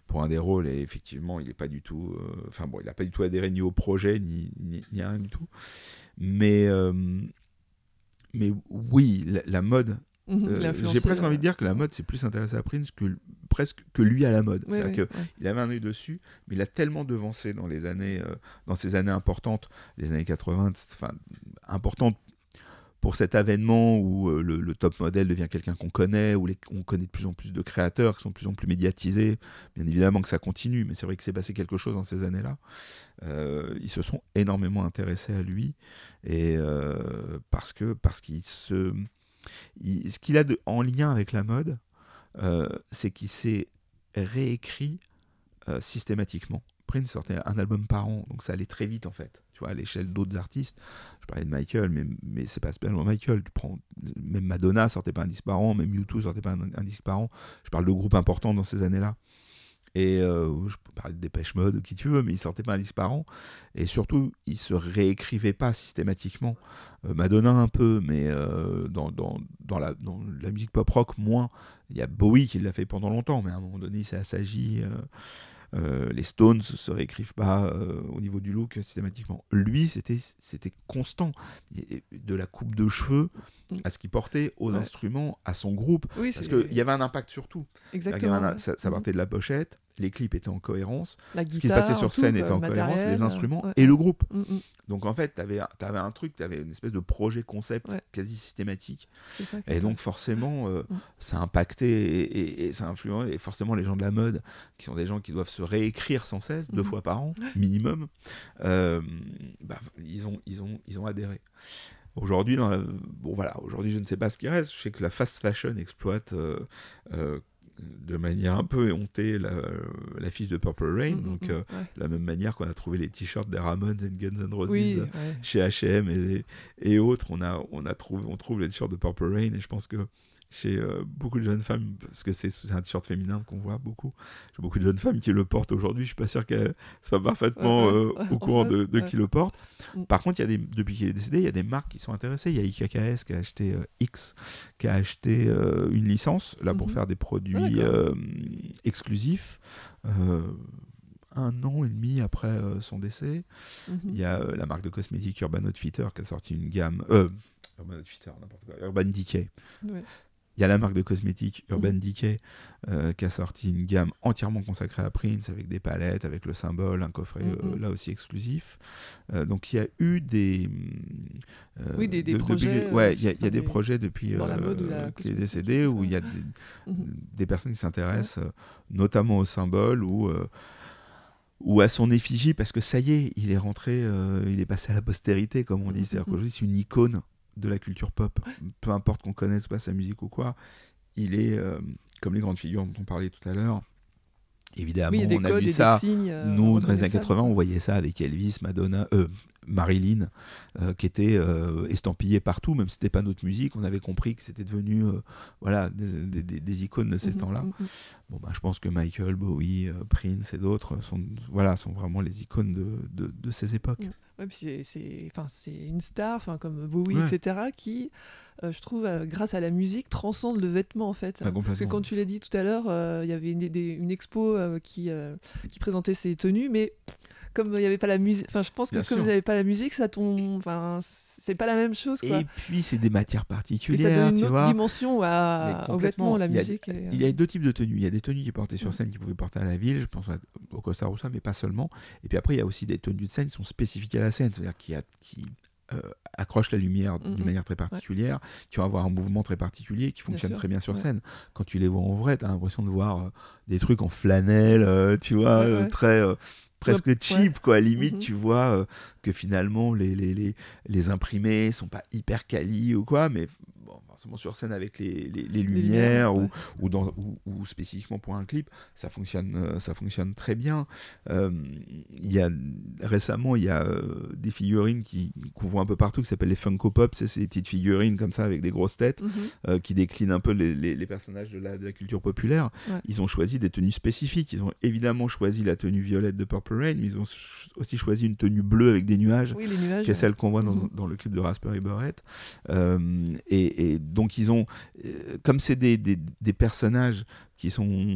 pour un des rôles et effectivement, il n'est pas du tout. Enfin bon, il n'a pas du tout adhéré ni au projet ni, ni, ni rien du tout. Mais mais oui, la, mode. Mhm, euh, j'ai presque envie de dire que la mode c'est plus intéressé à Prince que presque que lui à la mode. C'est-à-dire qu'il avait un œil dessus, mais il a tellement devancé dans les années, euh, dans ces années importantes, les années 80, enfin importantes pour cet avènement où euh, le, top modèle devient quelqu'un qu'on connaît, où on connaît de plus en plus de créateurs qui sont de plus en plus médiatisés. Bien évidemment que ça continue, mais c'est vrai que c'est passé quelque chose dans ces années-là. Euh, ils se sont énormément intéressés à lui et euh, parce qu'il se, ce qu'il a en lien avec la mode, c'est qu'il s'est réécrit systématiquement. Prince sortait un album par an, donc ça allait très vite en fait à l'échelle d'autres artistes. Je parlais de Michael, mais, mais c'est pas spécialement Michael. Tu prends, même Madonna sortait pas un disque par an, même U2 sortait pas un, disque par an. Je parle de groupes importants dans ces années-là. Et euh, je peux parler de Dépêche Mode, qui tu veux, mais ils sortaient pas un disque par an. Et surtout, ils se réécrivaient pas systématiquement. Euh, Madonna un peu, mais euh, dans, la, dans la musique pop rock, moins. Il y a Bowie qui l'a fait pendant longtemps, mais à un moment donné, c'est assagi. Euh, les Stones se réécrivent pas euh, au niveau du look systématiquement. Lui, c'était c'était constant. De la coupe de cheveux mm. à ce qu'il portait, aux instruments, à son groupe. parce qu'il y avait un impact sur tout. Exactement. ça, ça, partait de la pochette, les clips étaient en cohérence, ce qui se passait sur scène était en cohérence, les instruments et le groupe. Mm, mm. Donc en fait, tu avais, avais, un truc, tu avais une espèce de projet concept quasi systématique. et donc forcément, euh, mm. ça a impacté et, ça a influencé, et forcément les gens de la mode, qui sont des gens qui doivent se réécrire sans cesse, deux fois par an, minimum, euh, bah, ils, ont, ils, ont, ils ont adhéré. Aujourd'hui, bon voilà, aujourd'hui je ne sais pas ce qui reste. Je sais que la fast fashion exploite euh, de manière un peu éhontée la, fiche de Purple Rain, mm, donc mm, euh, la même manière qu'on a trouvé les t-shirts des Ramones et Guns N' Roses chez H&M et, et, autres, on a on a trouvé on trouve les t-shirts de Purple Rain. Et je pense que chez euh, beaucoup de jeunes femmes, parce que c'est un t-shirt féminin qu'on voit beaucoup. J'ai beaucoup de jeunes femmes qui le portent aujourd'hui. Je suis pas sûr qu'elles soient parfaitement euh, au courant de, qui le porte. Mm. Par contre, il y a des, depuis qu'il est décédé, il y a des marques qui sont intéressées. Il y a IKKS qui a acheté euh, X, qui a acheté une licence là pour mm-hmm. faire des produits ah, exclusifs un an et demi après son décès. Mm-hmm. Il y a la marque de cosmétiques Urban Outfitter qui a sorti une gamme. Urban Outfitter, n'importe quoi. Urban Decay. Il y a la marque de cosmétiques Urban mhm. Decay euh, qui a sorti une gamme entièrement consacrée à Prince avec des palettes, avec le symbole, un coffret euh, mhm. là aussi exclusif. Euh, donc il y a eu des. oui, des, des projets. ouais, il y a, des, projets depuis qu'il est décédé où il y a des, des personnes qui s'intéressent notamment au symbole ou ou à son effigie parce que ça y est, il est rentré, euh, il est passé à la postérité, comme on dit. C'est-à-dire qu'aujourd'hui, c'est une icône de la culture pop. Peu importe qu'on connaisse pas sa musique ou quoi, il est euh, comme les grandes figures dont on parlait tout à l'heure. Évidemment, on a vu ça. Euh, Nous, dans les années 80, on voyait ça avec Elvis, Madonna, euh, Marilyn, qui était estampillé partout, même si c'était pas notre musique. On avait compris que c'était devenu voilà, des, icônes de ces mhm, temps-là. Mhm. Bon, bah, je pense que Michael, Bowie, Prince et d'autres sont, voilà, sont vraiment les icônes de, de, ces époques. C'est une star, comme Bowie, etc., qui euh, je trouve, euh, grâce à la musique, transcende le vêtement en fait. Ah, Parce que quand tu l'as dit tout à l'heure, euh, il y avait une, expo qui, qui présentait ses tenues, mais comme il n'y avait pas la musique, enfin je pense que comme il n'y avait pas la musique, ça tombe, enfin c'est pas la même chose. Quoi. Et puis c'est des matières particulières. Et ça donne une autre dimension à, au vêtement, la musique. Il y a deux types de tenues. Il y a des tenues qui portaient sur scène, qui pouvaient porter à la ville, je pense au Costa Rossa, mais pas seulement. Et puis après il y a aussi des tenues de scène qui sont spécifiques à la scène, c'est-à-dire qui, qui euh, accroche la lumière d'une manière très particulière, qui vont avoir un mouvement très particulier, qui fonctionne très bien sur scène. Quand tu les vois en vrai, tu as l'impression de voir euh, des trucs en flanelle, euh, tu vois, très presque cheap, quoi. Limite, mhm. tu vois que finalement, les, les, les, les, imprimés sont pas hyper quali ou quoi, mais sur scène avec les, les, lumières, ou, ou, dans, ou, spécifiquement pour un clip, ça fonctionne, euh, ça fonctionne très bien. Euh, il y a, récemment, il y a euh, des figurines qu'on voit un peu partout qui s'appellent les Funko Pop, c'est ces petites figurines comme ça avec des grosses têtes mhm. qui déclinent un peu les, personnages de la, de la, culture populaire. Ils ont choisi des tenues spécifiques. Ils ont évidemment choisi la tenue violette de Purple Rain, mais ils ont aussi choisi une tenue bleue avec des nuages, qui est celle qu'on voit dans, mhm. dans, le clip de Raspberry Beret. et, et donc ils ont, euh, comme c'est des, des, personnages qui sont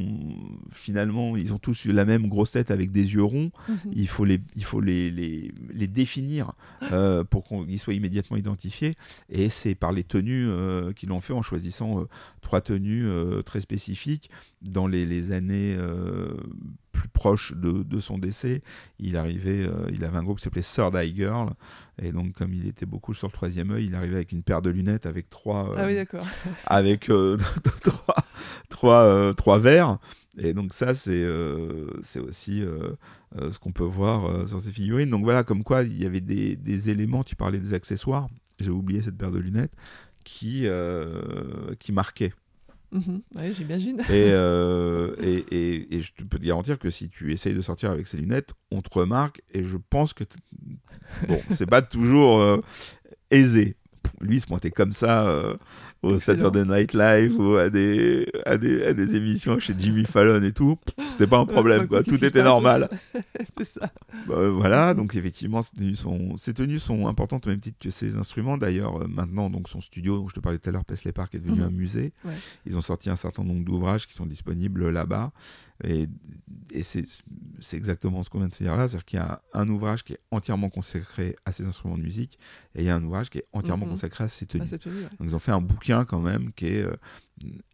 finalement, ils ont tous la même grosse tête avec des yeux ronds, mhm. il faut les, il faut les, les, les définir euh, pour qu'ils soient immédiatement identifiés. Et c'est par les tenues euh, qu'ils l'ont fait en choisissant trois tenues très spécifiques dans les, les années plus proches de, de, son décès. Il arrivait, il avait un groupe qui s'appelait Third Eye Girl et donc, comme il était beaucoup sur le troisième œil, il arrivait avec une paire de lunettes avec trois. ah oui, euh, d'accord. avec euh, trois, trois, euh, trois verres. Et donc, ça, c'est c'est aussi ce qu'on peut voir sur ces figurines. Donc, voilà, comme quoi il y avait des, des éléments. Tu parlais des accessoires. J'ai oublié cette paire de lunettes qui, qui marquaient. Mhm. oui, j'imagine. Et, et, et, je peux te garantir que si tu essayes de sortir avec ces lunettes, on te remarque et je pense que Bon, c'est pas toujours euh, aisé. Lui, il se pointait comme ça euh, au Saturday Night Live ou à des, à des, à des, émissions chez Jimmy Fallon et tout. C'était pas un problème, quoi. Tout était normal. c'est ça. Bah, voilà, donc effectivement, ces tenues, sont, ces tenues sont importantes au même titre que ses instruments. D'ailleurs, euh, maintenant, donc son studio, dont je te parlais tout à l'heure, Paisley Park, est devenu mhm. un musée. Ils ont sorti un certain nombre d'ouvrages qui sont disponibles là-bas. Et, c'est exactement ce qu'on vient de se dire là, c'est-à-dire qu'il y a un ouvrage qui est entièrement consacré à ces instruments de musique, et il y a un ouvrage qui est entièrement mhm. consacré à ces tenues. Donc ils ont fait un bouquin quand même qui est euh,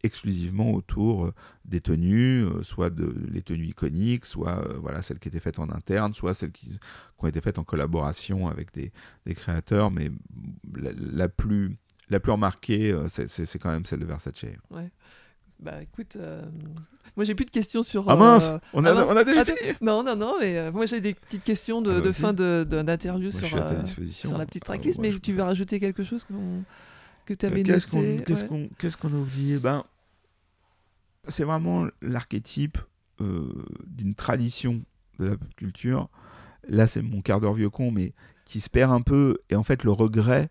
exclusivement autour euh, des tenues, euh, soit de, les tenues iconiques, soit voilà, celles qui étaient faites en interne, soit celles qui, ont été faites en collaboration avec des, des créateurs, mais la, plus la plus remarquée, c'est quand même celle de Versace. Ouais. Bah écoute, euh, moi j'ai plus de questions sur. Ah mince, euh, on, a, ah, on a déjà fini Non, non, non, mais euh, moi j'ai des petites questions de, ah, de fin d'interview sur, sur la petite tracklist, mais tu veux rajouter quelque chose que tu avais Qu'est-ce qu'on qu'est-ce qu'on a oublié? Ben, C'est vraiment l'archétype d'une tradition de la pop culture. Là, c'est mon quart d'heure vieux con, mais qui se perd un peu. Et en fait, le regret,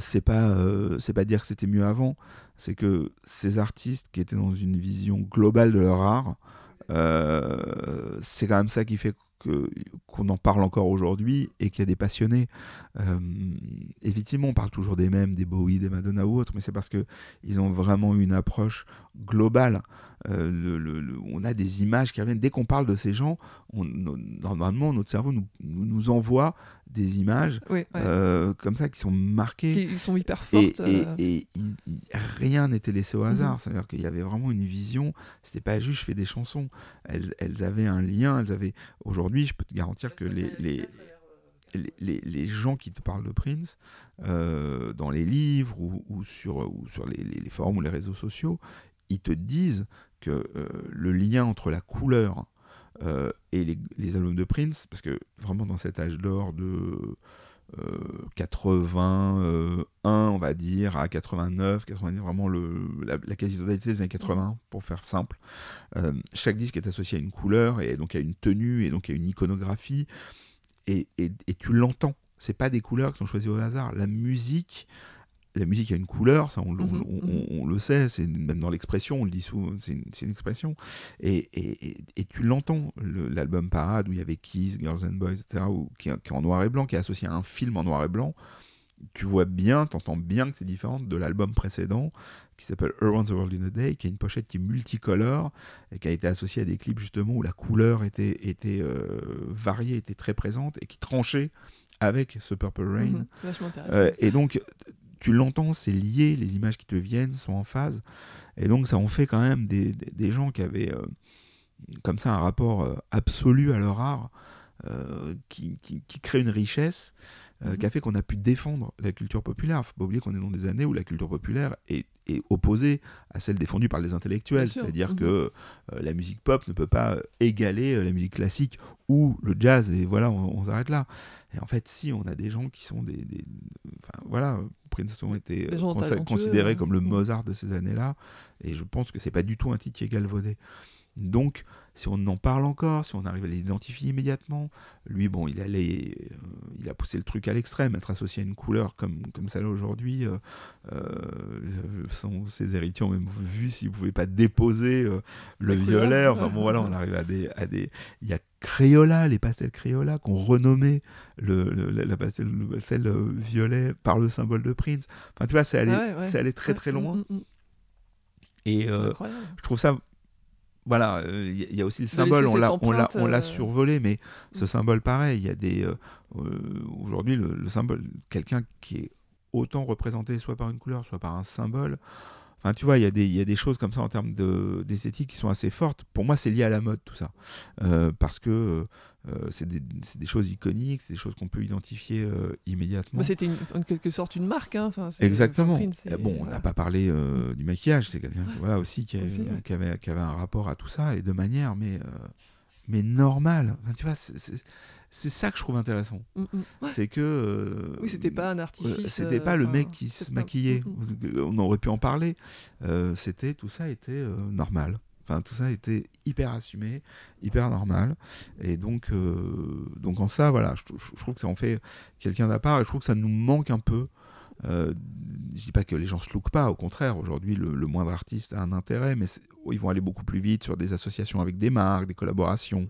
c'est pas, c'est pas dire que c'était mieux avant c'est que ces artistes qui étaient dans une vision globale de leur art, euh, c'est quand même ça qui fait qu'on en parle encore aujourd'hui et qu'il y a des passionnés. Euh, effectivement, on parle toujours des mêmes, des Bowie, des Madonna ou autres, mais c'est parce qu'ils ont vraiment une approche globale. Euh, le, on a des images qui reviennent. Dès qu'on parle de ces gens, on, normalement, notre cerveau nous, nous envoie des images euh, comme ça qui sont marquées. Qui sont hyper fortes. Et, euh. rien n'était laissé au mhm. hasard. C'est-à-dire qu'il y avait vraiment une vision. C'était pas juste je fais des chansons. Elles, elles avaient un lien. Elles avaient. Aujourd'hui, je peux te garantir que les, les les, les, gens qui te parlent de Prince, dans les livres ou, ou sur, ou sur les, les, forums ou les réseaux sociaux, ils te disent euh, le lien entre la couleur et les, albums de Prince, parce que vraiment dans cet âge d'or de 81, on va dire, à 89, 90, vraiment le, la, quasi-totalité des années 80, pour faire simple. chaque disque est associé à une couleur, et donc à une tenue, et donc à une iconographie, et, et, et tu l'entends. C'est pas des couleurs qui sont choisies au hasard. La musique la musique a une couleur, ça on, mhm, mhm. le sait, c'est même dans l'expression, on le dit souvent, c'est une, expression. Et, tu l'entends, l'album Parade où il y avait Kiss, Girls and Boys, etc., qui, est en noir et blanc, qui est associé à un film en noir et blanc. Tu vois bien, tu entends bien que c'est différent de l'album précédent qui s'appelle Around the World in a Day, qui a une pochette qui est multicolore et qui a été associée à des clips justement où la couleur était, était euh, variée, était très présente et qui tranchait avec ce Purple Rain. Mhm, euh, et donc, tu l'entends, c'est lié, les images qui te viennent sont en phase. Et donc ça en fait quand même des, gens qui avaient euh, comme ça un rapport euh, absolu à leur art, euh, qui, qui, qui, une richesse, mhm. qui a fait qu'on a pu défendre la culture populaire. faut pas oublier qu'on est dans des années où la culture populaire est, est opposée à celle défendue par les intellectuels. C'est-à-dire mhm. que la musique pop ne peut pas égaler la musique classique ou le jazz, et voilà, on, s'arrête là. Et en fait, si, on a des gens qui sont des... des enfin, voilà, Princeton était euh, considéré comme le mm. Mozart de ces années-là, et je pense que c'est pas du tout un titre qui est galvaudé. Donc, si on en parle encore, si on arrive à les identifier immédiatement, lui, bon, il allait, euh, il a poussé le truc à l'extrême, être associé à une couleur comme, comme celle-là aujourd'hui. Euh, euh ses héritiers ont même vu s'ils ne pouvaient pas déposer le violet. Enfin bon, voilà, on arrive à des, à des. Il y a Crayola, les pastels Crayola, qu'on renommé le, la pastel, celle violet par le symbole de Prince. Enfin, tu vois, c'est allé, ah allé très très loin. Mm, mm, mm. Et je trouve ça voilà, il euh, y, a aussi le symbole, on l'a, on l'a, on l'a euh, survolé, mais ce mm. symbole, pareil, il y a des. Euh, aujourd'hui, le, symbole, quelqu'un qui est autant représenté soit par une couleur, soit par un symbole. Enfin, tu vois, il y, a des, y a des choses comme ça en termes d'esthétique qui sont assez fortes. Pour moi, c'est lié à la mode, tout ça. parce que euh, c'est des, des, choses iconiques, c'est des choses qu'on peut identifier euh, immédiatement. C'était en quelque sorte une marque. Hein. Enfin, Exactement. bon, on n'a pas parlé euh, du maquillage, c'est quelqu'un voilà, aussi, qui, qui, avait, qui, avait, un rapport à tout ça, et de manière, mais, mais normale. Enfin, tu vois, c'est ça que je trouve intéressant. Mm, mm. C'est que. oui, c'était pas un artifice. c'était pas le mec qui se maquillait. Mm, on aurait pu en parler. c'était tout ça était normal. Enfin, tout ça était hyper assumé, hyper normal. Et donc, euh, donc en ça, voilà, je, trouve que ça en fait quelqu'un d'à part et je trouve que ça nous manque un peu. Euh, je dis pas que les gens se lookent pas, au contraire, aujourd'hui, le, moindre artiste a un intérêt, mais ils vont aller beaucoup plus vite sur des associations avec des marques, des collaborations.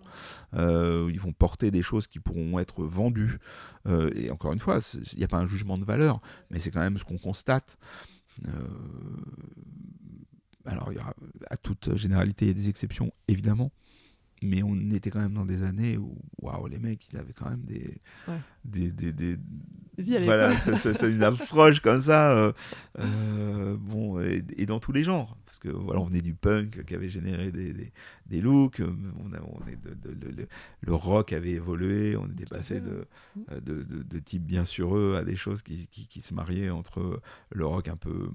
Euh, ils vont porter des choses qui pourront être vendues. Euh, et encore une fois, il n'y a pas un jugement de valeur, mais c'est quand même ce qu'on constate. Euh, alors, à toute généralité, il y a des exceptions, évidemment. Mais on était quand même dans des années où, waouh, les mecs, ils avaient quand même des. des, des, des voilà, c'est une approche comme ça. Euh, euh, bon, et, dans tous les genres. Parce que voilà, on venait du punk qui avait généré des, des, looks. On, on est de, le, rock avait évolué. On est passé de, de, de, types bien sur eux à des choses qui, qui, qui se mariaient entre le rock un peu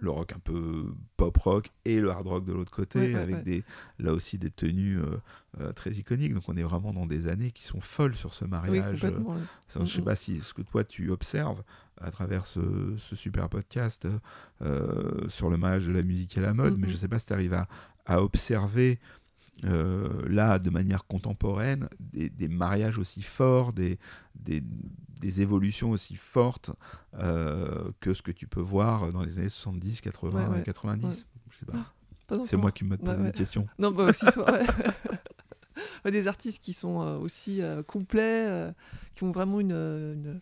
le rock un peu pop rock et le hard rock de l'autre côté, avec des là aussi des tenues euh, euh, très iconiques. Donc on est vraiment dans des années qui sont folles sur ce mariage. Euh, je sais pas si ce que toi tu observes à travers ce, super podcast sur le mariage de la musique et la mode, mais je sais pas si tu arrives à, à observer euh, là, de manière contemporaine, des, mariages aussi forts, des, des, évolutions aussi fortes euh, que ce que tu peux voir dans les années 70, 80, 90. C'est moi qui me pose des questions. Non, bah aussi, des artistes qui sont euh, aussi complets, qui ont vraiment une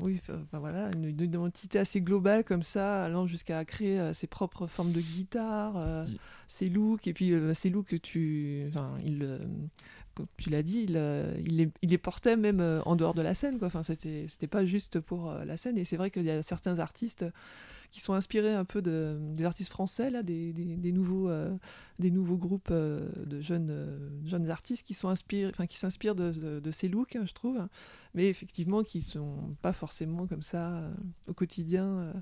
oui, voilà, une, identité assez globale comme ça, allant jusqu'à créer euh, ses propres formes de guitare, euh, mm. ses looks, et puis euh, ces looks que tu, enfin, il, comme tu l'as dit, il, il, les, il, les, portait même en dehors de la scène, quoi. Enfin, c'était, c'était pas juste pour la scène, et c'est vrai qu'il y a certains artistes qui sont inspirés un peu de, des artistes français, là, des, des, nouveaux, euh, des nouveaux groupes euh, de jeunes, euh, jeunes artistes qui sont inspirés, enfin, qui s'inspirent de, de, ces looks, hein, je trouve, mais effectivement qui sont pas forcément comme ça au quotidien.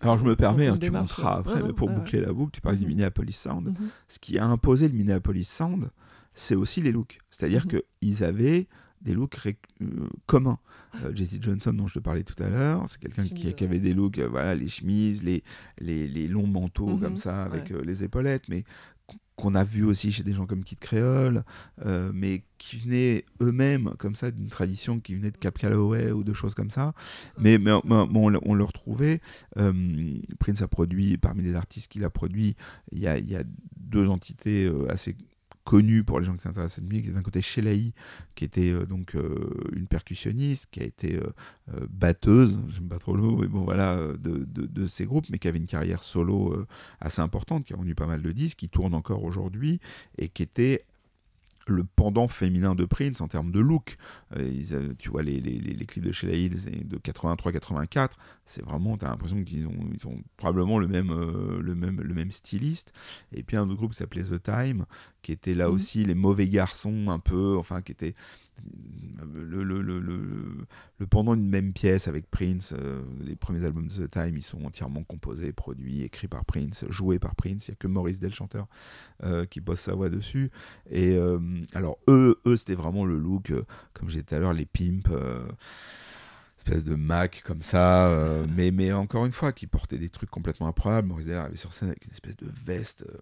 Alors je me permets, hein, tu ouais. après, mais pour boucler la boucle, tu parlais du Mhm. Minneapolis Sound. Mhm. Ce qui a imposé le Minneapolis Sound, c'est aussi les looks. C'est-à-dire Mhm. qu'ils avaient des looks euh, communs. Euh, Jesse Johnson, dont je te parlais tout à l'heure, c'est quelqu'un qui, avait des looks, euh, voilà, les chemises, les, les, les longs manteaux Mhm, comme ça, avec ouais. euh, les épaulettes, mais qu'on a vu aussi chez des gens comme Kid Creole, mais qui venaient eux-mêmes comme ça d'une tradition qui venait de Cap Calloway ou de choses comme ça. Mais, mais, mais- mais on, le- on le retrouvait. Prince a produit, parmi les artistes qu'il a produit, il y a, y a deux entités assez connues pour les gens qui s'intéressent à cette musique. D'un côté, Sheila qui était euh, donc euh, une percussionniste, qui a été euh, batteuse, j'aime pas trop le mot, mais bon voilà, de, de, de ces groupes, mais qui avait une carrière solo assez importante, qui a vendu pas mal de disques, qui tourne encore aujourd'hui, et qui était le pendant féminin de Prince en termes de look. Euh, ils, euh, tu vois les, les, les, les clips de Sheila Hill de 83-84, c'est vraiment, tu as l'impression qu'ils ont, ils ont probablement le même, euh, le, même, le même styliste. Et puis un autre groupe qui s'appelait The Time, qui était là Mhm. aussi les mauvais garçons un peu, enfin qui était le, le, le, le, pendant d'une même pièce avec Prince. euh, les premiers albums de The Time, ils sont entièrement composés, produits, écrits par Prince, joués par Prince. Il n'y a que Maurice Del, chanteur, euh, qui bosse sa voix dessus. Et euh, alors, eux, eux c'était vraiment le look, comme j'ai dit tout à l'heure, les pimps. espèce de Mac comme ça, euh, mais, mais encore une fois, qui portait des trucs complètement improbables. Maurice Del arrivait sur scène avec une espèce de veste euh,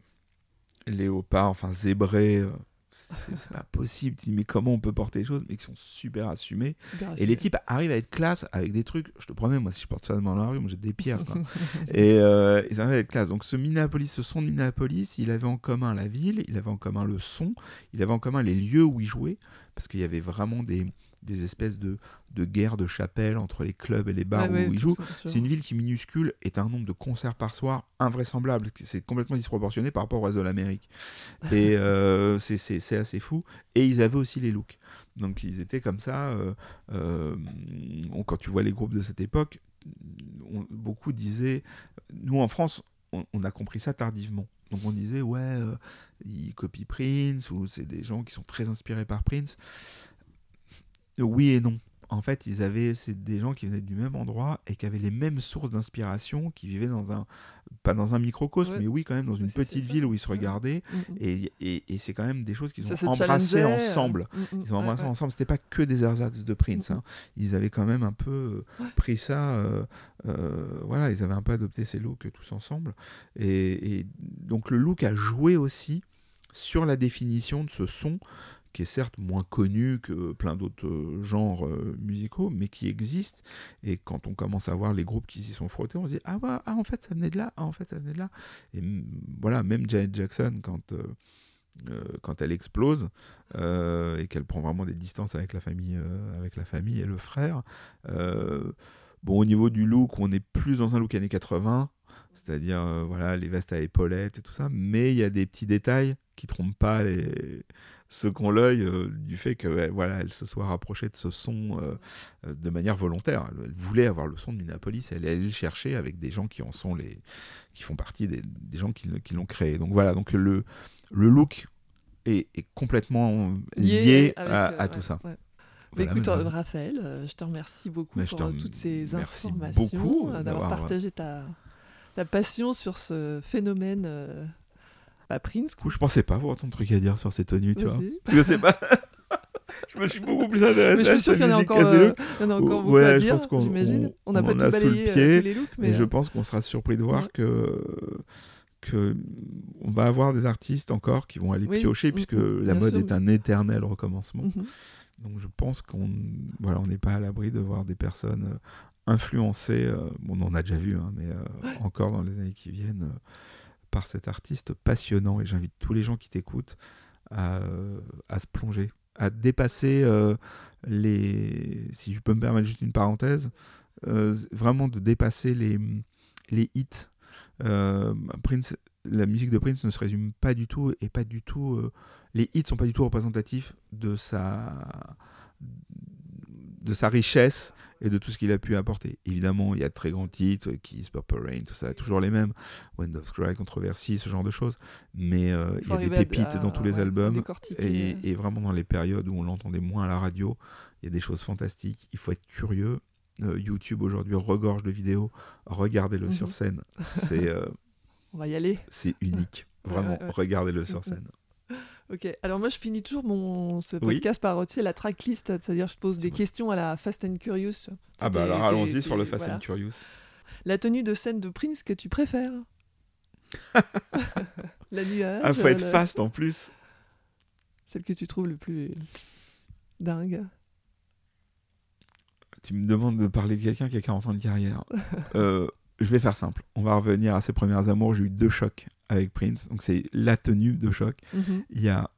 léopard, enfin zébrée. euh, c'est pas possible. Tu dis, mais comment on peut porter des choses, mais qui sont super assumées. Super Et les types arrivent à être classe avec des trucs. Je te promets, moi, si je porte ça dans la rue, moi, j'ai des pierres. quoi. et euh, ils arrivent à être classe. Donc, ce Minneapolis, ce son de Minneapolis, il avait en commun la ville, il avait en commun le son, il avait en commun les lieux où il jouait, parce qu'il y avait vraiment des, des espèces de, de guerres de chapelle entre les clubs et les bars où il tout joue. ça, tout ça. C'est une ville qui minuscule est un nombre de concerts par soir invraisemblable. C'est complètement disproportionné par rapport au reste de l'Amérique. Et euh, c'est- assez fou. Et ils avaient aussi les looks. Donc ils étaient comme ça. euh, euh, on- quand tu vois les groupes de cette époque, on- beaucoup disaient, nous en France, on, on a compris ça tardivement. Donc on disait, ouais, ils copient Prince, ou c'est des gens qui sont très inspirés par Prince. Oui et non. En fait, ils avaient, c'est des gens qui venaient du même endroit et qui avaient les mêmes sources d'inspiration, qui vivaient dans un, pas dans un microcosme, Ouais. mais oui, quand même dans une Oui, petite ville où ils se regardaient. Mm, mm. Et, et, et c'est quand même des choses qu'ils Ça ont se embrassées ensemble. mm, mm, Ils ont embrassé ensemble. C'était pas que des ersatz de Prince. Hein. Ils avaient quand même un peu euh, pris ça. euh, euh, voilà, ils avaient un peu adopté ces looks tous ensemble. Et, et donc le look a joué aussi sur la définition de ce son qui est certes moins connu que plein d'autres euh, genres euh, musicaux, mais qui existe. Et quand on commence à voir les groupes qui s'y sont frottés, on se dit ah ouais, ah en fait ça venait de là, ah en fait ça venait de là. Et voilà, même Janet Jackson quand euh, quand elle explose et qu'elle prend vraiment des distances avec la famille, avec la famille et le frère. bon, au niveau du look, on est plus dans un look années 80, c'est-à-dire voilà les vestes à épaulettes et tout ça, mais il y a des petits détails qui trompent pas les ceux qui ont l'œil euh, du fait que voilà elle se soit rapprochée de ce son euh, euh, de manière volontaire. Elle, elle voulait avoir le son de Minneapolis, elle est allée le chercher avec des gens qui en sont les qui font partie des, des gens qui, qui l'ont créé. Donc voilà, donc le le look est, est complètement lié, à, ouais, tout ça. ouais. Bah, Voilà, écoute. Raphaël, je te remercie beaucoup je pour rem- toutes ces merci informations, d'avoir- partagé ta, ta passion sur ce phénomène bah, Prince. Coup, je pensais pas avoir ton truc à dire sur ces tenues, tu vois. Je sais pas. je me suis beaucoup plus intéressé Mais je suis sûr cette qu'il y en a musique encore, qu'à ces euh, y en a encore beaucoup Ouais, à dire, j'imagine. on- n'a pas tout a sous le balayé euh, pied, tous les looks, mais Et je euh, pense qu'on sera surpris de voir Ouais. que que on va avoir des artistes encore qui vont aller Oui, piocher mm, puisque mm, la bien mode sûr, est un éternel recommencement. mhm. Donc je pense qu'on voilà, on n'est pas à l'abri de voir des personnes influencées. euh, bon, on en a déjà vu, hein, mais encore dans les années qui viennent par cet artiste passionnant. Et j'invite tous les gens qui t'écoutent à, euh, à se plonger, à dépasser euh, les. Si je peux me permettre juste une parenthèse, euh, vraiment de dépasser les les hits. Prince, la musique de Prince ne se résume pas du tout et pas du tout. les hits sont pas du tout représentatifs de sa de sa richesse et de tout ce qu'il a pu apporter. Évidemment, il y a de très grands titres, Kiss, Purple Rain, tout ça, toujours les mêmes. Wind of Cry, Controversy, ce genre de choses. Mais euh, il y a des pépites à- dans tous les ouais, albums. Et, euh. et vraiment dans les périodes où on l'entendait moins à la radio, il y a des choses fantastiques. Il faut être curieux. euh, YouTube aujourd'hui regorge de vidéos, regardez-le Mhm. sur scène. C'est euh, On va y aller. c'est unique. Vraiment, regardez-le sur Mhm. scène. Ok, alors moi je finis toujours mon ce Oui. podcast par tu sais, la tracklist, c'est-à-dire je pose des bon. questions à la Fast and Curious. Ah bah alors allons-y sur le Fast voilà. and Curious. La tenue de scène de Prince que tu préfères La nuage Ah, faut être fast en plus. Celle que tu trouves le plus dingue Tu me demandes de parler de quelqu'un qui a 40 ans de carrière. Euh, je vais faire simple. On va revenir à ses premières amours. J'ai eu deux chocs avec Prince. Donc c'est la tenue de choc. Mhm. Il y a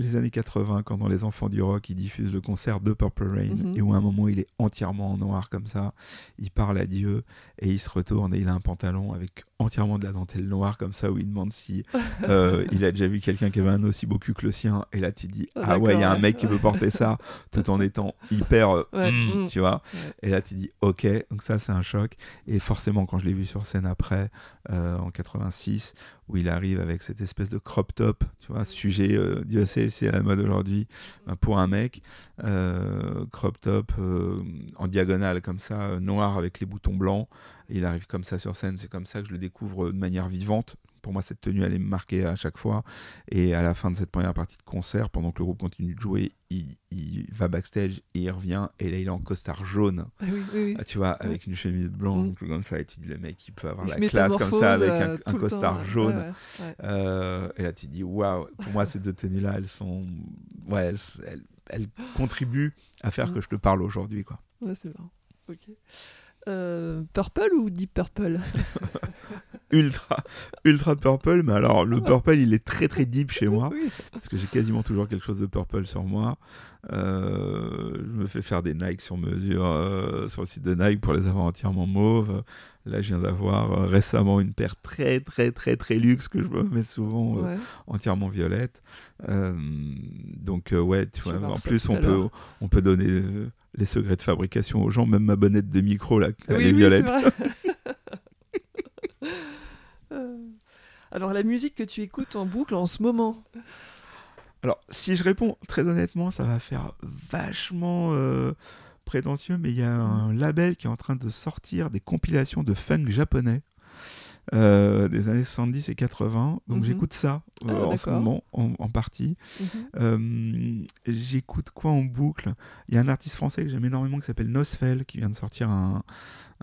les années 80, quand dans Les Enfants du Rock, il diffuse le concert de Purple Rain, Mhm. et où à un moment il est entièrement en noir comme ça, il parle à Dieu, et il se retourne et il a un pantalon avec entièrement de la dentelle noire comme ça, où il demande si euh, il a déjà vu quelqu'un qui avait un aussi beau cul que le sien, et là tu dis, Ah, ah ouais, il y a un mec qui veut porter ça, tout en étant hyper, euh, Ouais, mm, mm. tu vois, Ouais. et là tu dis, ok, donc ça c'est un choc, et forcément quand je l'ai vu sur scène après, euh, en 86, où il arrive avec cette espèce de crop top, tu vois, sujet, euh, Dieu sait, c'est à la mode aujourd'hui, ben, pour un mec, euh, crop top euh, en diagonale comme ça, euh, noir avec les boutons blancs, il arrive comme ça sur scène, c'est comme ça que je le découvre de manière vivante. Pour moi, cette tenue, elle est marquée à chaque fois. Et à la fin de cette première partie de concert, pendant que le groupe continue de jouer, il, il va backstage et il revient. Et là, il est en costard jaune, Ah oui, oui, oui. ah, tu vois, avec une chemise blanche, comme ça. Et tu dis, le mec, il peut avoir Il la se classe comme ça, avec un, euh, un costard temps, jaune. Ouais, ouais, ouais. Euh, et là, tu dis, waouh, pour moi, ces deux tenues-là, elles sont. Ouais, elles, elles- elles contribuent à faire Mm. que je te parle aujourd'hui, quoi. Ouais, c'est marrant. Ok. Euh, purple ou Deep Purple? Ultra, ultra purple, mais alors le purple, il est très très deep chez moi. Oui. parce que j'ai quasiment toujours quelque chose de purple sur moi. Euh, je me fais faire des Nike sur mesure euh, sur le site de Nike pour les avoir entièrement mauves. Là, je viens d'avoir récemment une paire très très très très luxe que je me mets souvent Ouais. entièrement violette. Donc ouais, tu vois, en plus on peut on peut donner les secrets de fabrication aux gens, même ma bonnette de micro là, elle Oui, est oui, violette. Euh, Alors, la musique que tu écoutes en boucle en ce moment Alors, si je réponds très honnêtement, ça va faire vachement euh, prétentieux, mais il y a un label qui est en train de sortir des compilations de funk japonais euh, des années 70 et 80. Donc, Mhm. j'écoute ça euh, Ah, en ce moment, en, en partie. Mhm. Euh, j'écoute quoi en boucle? Il y a un artiste français que j'aime énormément qui s'appelle Nosfell qui vient de sortir un,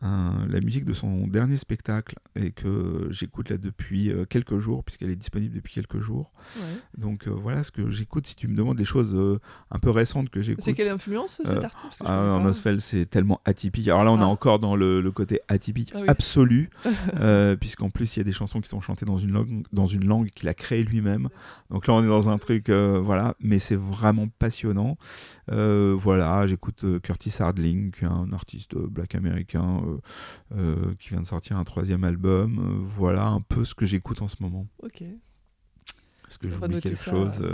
un- la musique de son dernier spectacle et que j'écoute là depuis euh, quelques jours puisqu'elle est disponible depuis quelques jours. Ouais. Donc euh, voilà ce que j'écoute. Si tu me demandes des choses euh, un peu récentes que j'écoute. C'est quelle influence cet artiste? Ah, en pas. Nosfell, c'est tellement atypique. Alors là, on est Ah. encore dans le, le côté atypique Ah oui. absolu, puisqu'en plus, il y a des chansons qui sont chantées dans une langue, dans une langue qu'il a créée lui-même. Donc là, on est dans un truc, voilà, mais c'est vraiment passionnant. Voilà, j'écoute Curtis Harding, qui est un artiste black américain euh, euh, qui vient de sortir un troisième album. Euh, voilà un peu ce que j'écoute en ce moment. Ok. Est-ce que j'oublie quelque ça, chose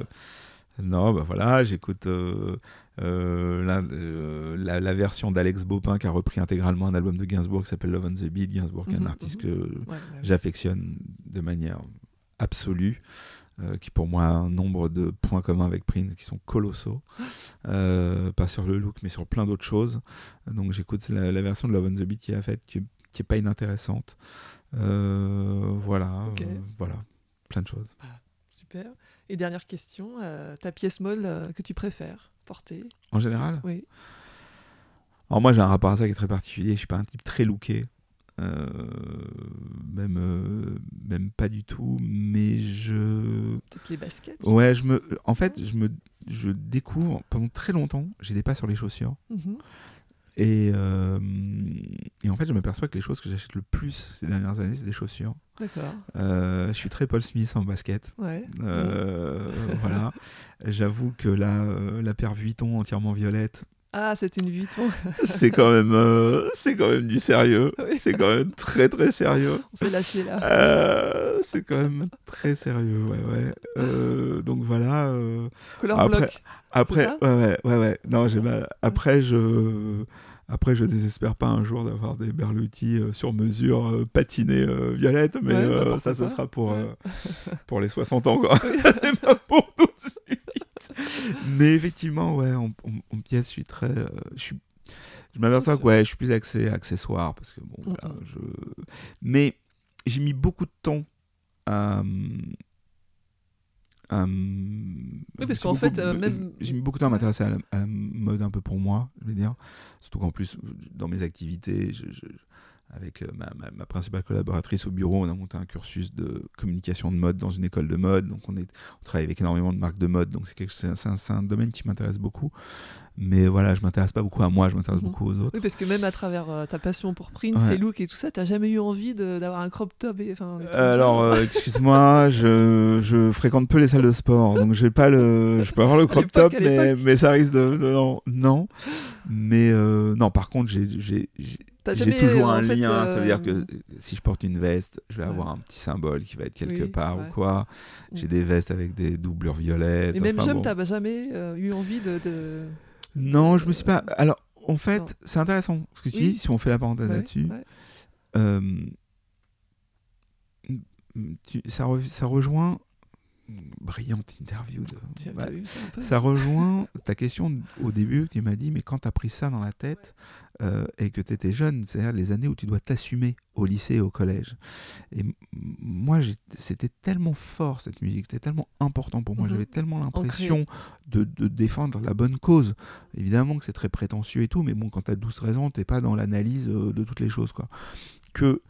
Non, bah voilà, j'écoute euh, euh, la, euh, la- la version d'Alex Bopin qui a repris intégralement un album de Gainsbourg qui s'appelle Love on the Beat. Gainsbourg, est un Mhm, artiste mhm. que Ouais, ouais. j'affectionne de manière absolue. Euh, qui pour moi a un nombre de points communs avec Prince qui sont colossaux, Euh, pas sur le look mais sur plein d'autres choses. Donc j'écoute la, la version de Love on the Beat qu'il a faite qui, qui est pas inintéressante. Euh, voilà, voilà, plein de choses. Super. Et dernière question, ta pièce molle que tu préfères porter? En général, Oui. Alors moi j'ai un rapport à ça qui est très particulier, je suis pas un type très looké, euh, même, euh, même pas du tout, mais je... Peut-être les baskets Ouais, je me... En fait, je me je découvre, pendant très longtemps, j'ai des pas sur les chaussures, Mhm. et, euh, et en fait je m'aperçois que les choses que j'achète le plus ces dernières années, c'est des chaussures. D'accord. Je suis très Paul Smith en basket. Ouais. Voilà. J'avoue que la, euh, la paire Vuitton entièrement violette, Ah, c'était une Vuitton. c'est quand même euh, c'est quand même du sérieux Oui. c'est quand même très très sérieux On s'est lâché là. Euh, c'est quand même très sérieux ouais ouais Euh, donc voilà Color après- block. après ouais ouais ouais ouais non j'ai mal après je après je désespère pas un jour d'avoir des Berluti euh, sur mesure euh, patinés euh, vieillettes mais Ouais, bah, ça ce sera pour Ouais. pour les 60 ans quoi C'est pas pour tout de suite mais effectivement ouais en, en- en pièce je suis très euh, je suis je m'aperçois que ouais, je suis plus axé accessoire parce que bon, voilà, je... mais j'ai mis beaucoup de temps à, oui, parce qu'en fait, euh, même. J'ai mis beaucoup de temps à m'intéresser à, la mode un peu pour moi, je vais dire. Surtout qu'en plus, dans mes activités, je, avec euh, ma, ma, principale collaboratrice au bureau, on a monté un cursus de communication de mode dans une école de mode. Donc, on, est, on travaille avec énormément de marques de mode. Donc, c'est un, un, domaine qui m'intéresse beaucoup. Mais voilà, je m'intéresse pas beaucoup à moi, je m'intéresse mhm. beaucoup aux autres. Oui, parce que même à travers euh, ta passion pour Prince et look et tout ça, tu n'as jamais eu envie d'avoir un crop top et, Alors, euh, excuse-moi, je, je, fréquente peu les salles de sport, donc j'ai pas le, je peux avoir le crop top, mais, mais, ça risque de, non, non. Mais non, par contre, j'ai j'ai toujours un lien, ça veut dire que euh, si je porte une veste, je vais avoir un petit symbole qui va être quelque part ou quoi. J'ai mm. des vestes avec des doublures violettes. Et même jeune, tu t'as jamais euh, eu envie de, Non, je me suis pas. Alors, en fait, c'est intéressant ce que tu dis, si on fait la parenthèse là-dessus. Euh, ça, ça rejoint brillante interview. De... ça, rejoint ta question au début que tu m'as dit, mais quand tu as pris ça dans la tête euh, et que tu étais jeune, c'est-à-dire les années où tu dois t'assumer au lycée et au collège. Et moi, c'était tellement fort cette musique, c'était tellement important pour moi, mhm. j'avais tellement l'impression de, de, défendre la bonne cause. Évidemment que c'est très prétentieux et tout, mais bon, quand tu as 12-13 ans, tu pas dans l'analyse euh, de toutes les choses. quoi. Que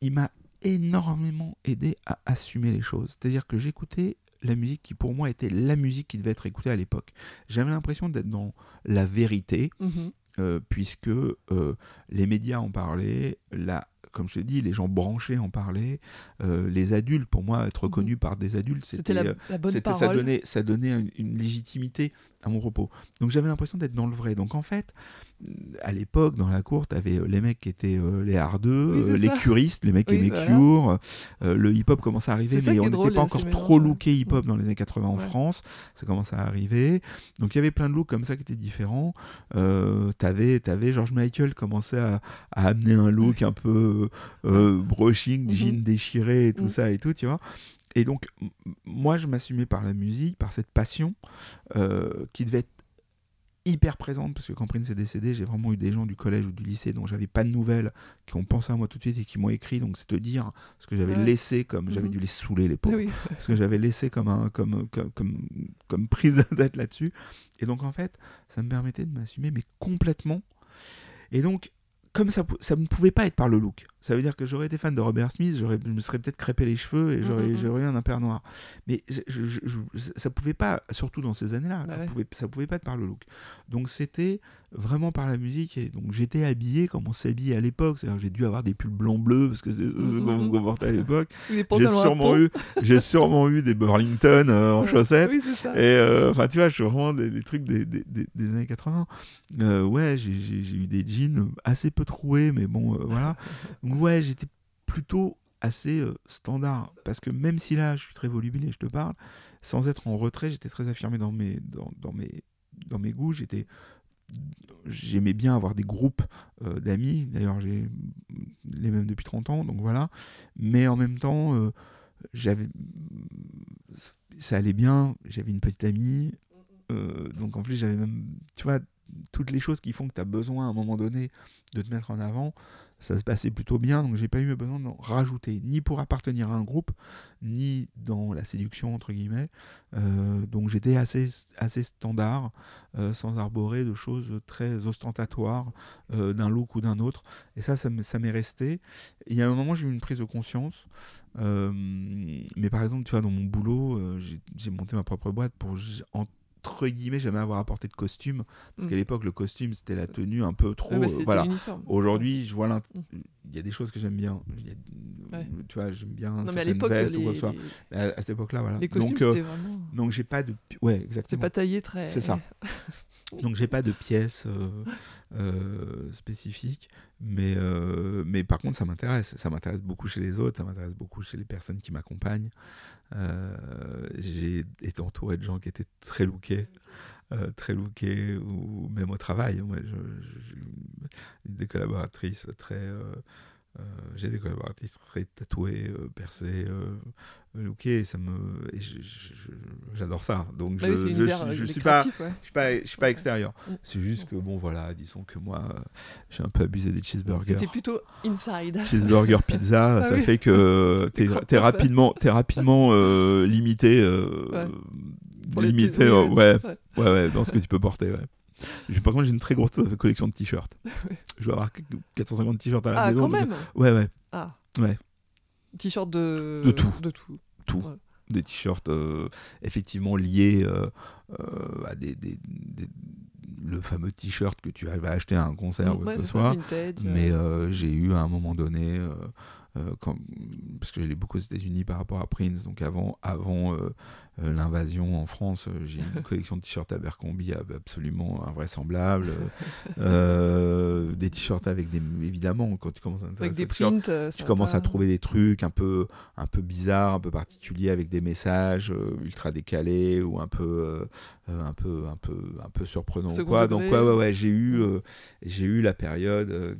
il m'a énormément aidé à assumer les choses. C'est-à-dire que j'écoutais la musique qui pour moi était la musique qui devait être écoutée à l'époque. J'avais l'impression d'être dans la vérité, mhm. euh, puisque euh, les médias en parlaient, la comme je te dis, les gens branchés en parlaient, euh, les adultes, pour moi, être reconnus mhm. par des adultes, c'était la, bonne parole. Ça donnait, ça donnait une, légitimité à mon propos. Donc j'avais l'impression d'être dans le vrai. Donc en fait, à l'époque, dans la cour, tu avais euh, les mecs qui étaient euh, les hardeux, euh, les curistes, les mecs qui aimaient Cure. le hip-hop commençait à arriver, mais on n'était pas encore trop looké hip-hop mm. dans les années 80 en France. Ça commençait à arriver. Donc il y avait plein de looks comme ça qui étaient différents. T'avais, avais George Michael commençait à, amener un look un peu brushing, mm-hmm. jean déchiré et tout mm. ça et tout, tu vois. Et donc, moi, je m'assumais par la musique, par cette passion qui devait être hyper présente parce que quand Prince est décédé, j'ai vraiment eu des gens du collège ou du lycée dont j'avais pas de nouvelles qui ont pensé à moi tout de suite et qui m'ont écrit. Donc c'est te dire ce que j'avais laissé comme j'avais mhm. dû les saouler les pauvres, ce que j'avais laissé comme un comme comme comme, comme prise d'être là-dessus. Et donc en fait, ça me permettait de m'assumer mais complètement. Et donc comme ça, ça ne pouvait pas être par le look. Ça veut dire que j'aurais été fan de Robert Smith, je me serais peut-être crêpé les cheveux et j'aurais mm, mm, mm. eu un impair noir. Mais je, je, je, ça pouvait pas, surtout dans ces années-là, bah ça, pouvait, ça pouvait pas être par le look. Donc c'était vraiment par la musique. Et donc j'étais habillé comme on s'habillait à l'époque. J'ai dû avoir des pulls blancs-bleus parce que c'est ce qu'on vous portait à l'époque. J'ai sûrement, eu, j'ai sûrement eu des Burlington euh, en chaussettes. Oui, ça. Et euh, enfin, tu vois, je suis vraiment des, trucs des, des, des, années 80. Euh, ouais, j'ai eu des jeans assez peu troués, mais bon, voilà. Donc ouais, j'étais plutôt assez standard parce que même si là je suis très volubile et je te parle sans être en retrait j'étais très affirmé dans mes dans, mes dans mes goûts j'étais j'aimais bien avoir des groupes euh, d'amis. D'ailleurs, j'ai les mêmes depuis 30 ans, donc voilà. Mais en même temps, euh, j'avais ça allait bien. J'avais une petite amie. Euh, donc en plus, j'avais même, tu vois, toutes les choses qui font que tu as besoin à un moment donné de te mettre en avant ça se passait plutôt bien, donc j'ai pas eu besoin d'en rajouter, ni pour appartenir à un groupe, ni dans la séduction, entre guillemets. Euh, donc j'étais assez, assez standard, euh, sans arborer de choses très ostentatoires euh, d'un look ou d'un autre. Et ça, ça m'est resté. Il y a un moment, j'ai eu une prise de conscience. mais par exemple, tu vois, dans mon boulot, j'ai monté ma propre boîte pour entre guillemets jamais avoir apporté de costume. Parce mm. qu'à l'époque le costume c'était la tenue un peu trop euh, voilà. aujourd'hui je vois mm. il y a des choses que j'aime bien. Tu vois j'aime bien non, certaines vestes ou quoi que ce soit. à, cette époque là voilà. les costumes donc euh, vraiment... donc j'ai pas de ouais exactement. C'est pas taillé très c'est ça donc j'ai pas de pièces euh, spécifiques mais mais par contre ça m'intéresse ça m'intéresse beaucoup chez les autres ça m'intéresse beaucoup chez les personnes qui m'accompagnent euh, j'ai été entouré de gens qui étaient très lookés. Euh, très lookés ou même au travail. Des collaboratrices très, euh, euh, j'ai des collaboratrices très tatouées, euh, percées, euh, lookées, ça me, je- je- je- j'adore ça. Donc Bah je, oui, je, suis- euh, je des suis pas, ouais. je suis pas, je suis pas Ouais. extérieur. Mm. C'est juste que bon voilà, disons que moi, euh, j'ai un peu abusé des cheeseburgers. C'était plutôt inside. Cheeseburger pizza, Ah ça oui. fait que t'es es rapidement, t'es rapidement euh, limité, euh, Ouais. Limité, t- oui, euh, oui, ouais, ouais. ouais, ouais, dans ce que tu peux porter. Ouais. Par contre, j'ai une très grosse collection de t-shirts. Je dois avoir 450 t-shirts à la Ah, maison. quand donc- même Ouais, ouais, Ah. Ouais. T-shirt de... De tout. De tout. tout. Ouais. Des t-shirts euh, effectivement liés euh, euh, à des, des- des- le fameux t-shirt que tu vas acheter à un concert ou Ouais, quoi que ce soit. vintage, Mais j'ai eu à un moment donné, quand- parce que j'allais beaucoup aux États-Unis par rapport à Prince, donc avant, avant euh, euh, l'invasion en France, euh, j'ai une collection de t-shirts Abercrombie ab- absolument invraisemblable. Euh, des t-shirts avec des. Évidemment, quand tu commences à avec des t-shirt, prints. euh, tu commences à trouver des trucs un peu, un peu bizarres, un peu particuliers, avec des messages ultra décalés ou un peu, un peu, un peu, un peu surprenants. Quoi. Donc ouais, ouais, ouais, j'ai eu, euh, j'ai eu la période euh,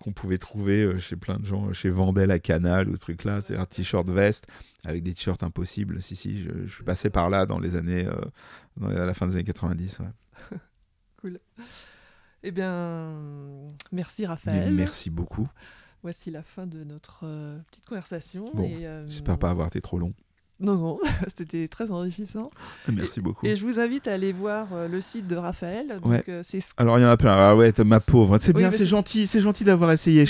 euh, qu'on pouvait trouver euh, chez plein de gens, chez Vandel à Canal ou ce truc là, c'est un t-shirt veste avec des t-shirts impossibles. Si si, je, je suis passé par là dans les années, euh, dans les- à la fin des années 90. ouais. Eh bien, merci Raphaël. merci beaucoup. Voici la fin de notre euh, petite conversation. Bon, euh, J'espère pas avoir été trop long. Non, non, c'était très enrichissant. Merci beaucoup. Et je vous invite à aller voir euh, le site de Raphaël. Donc, Ouais. euh, Alors il y en a plein. Ah ouais, ma pauvre. C'est Oui, bien, c'est gentil, c'est gentil d'avoir essayé. Oui,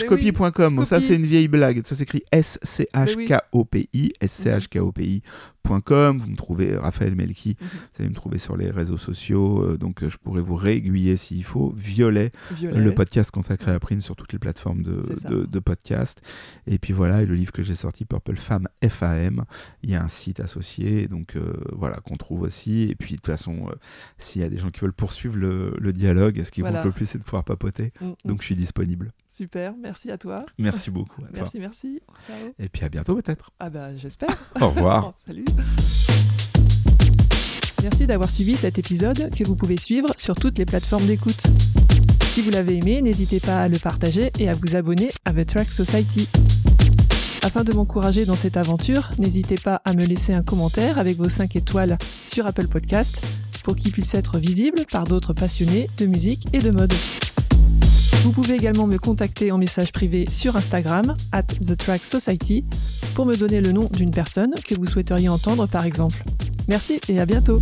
Ça c'est une vieille blague. Ça s'écrit S C Vous me trouvez Raphaël Melki. Mhm. Vous allez me trouver sur les réseaux sociaux. euh, donc euh, je pourrais vous réaiguiller s'il faut. Violet, Violet. le podcast consacré à Prince sur toutes les plateformes de, podcast. Et puis voilà, et le livre que j'ai sorti, Purple Femme FAM. Il y a un site associé, donc euh, voilà, qu'on trouve aussi. Et puis de toute façon, euh, s'il y a des gens qui veulent poursuivre le, le dialogue, ce qui Voilà. compte le plus, c'est de pouvoir papoter. Mm, mm. Donc je suis disponible. Super, merci à toi. Merci beaucoup à toi. Merci, merci. Ciao. Et puis à bientôt peut-être. Ah bah j'espère. Au revoir. Salut. Merci d'avoir suivi cet épisode que vous pouvez suivre sur toutes les plateformes d'écoute. Si vous l'avez aimé, n'hésitez pas à le partager et à vous abonner à The Track Society. Afin de m'encourager dans cette aventure, n'hésitez pas à me laisser un commentaire avec vos 5 étoiles sur Apple Podcast pour qu'il puisse être visible par d'autres passionnés de musique et de mode. Vous pouvez également me contacter en message privé sur Instagram, at The Society, pour me donner le nom d'une personne que vous souhaiteriez entendre par exemple. Merci et à bientôt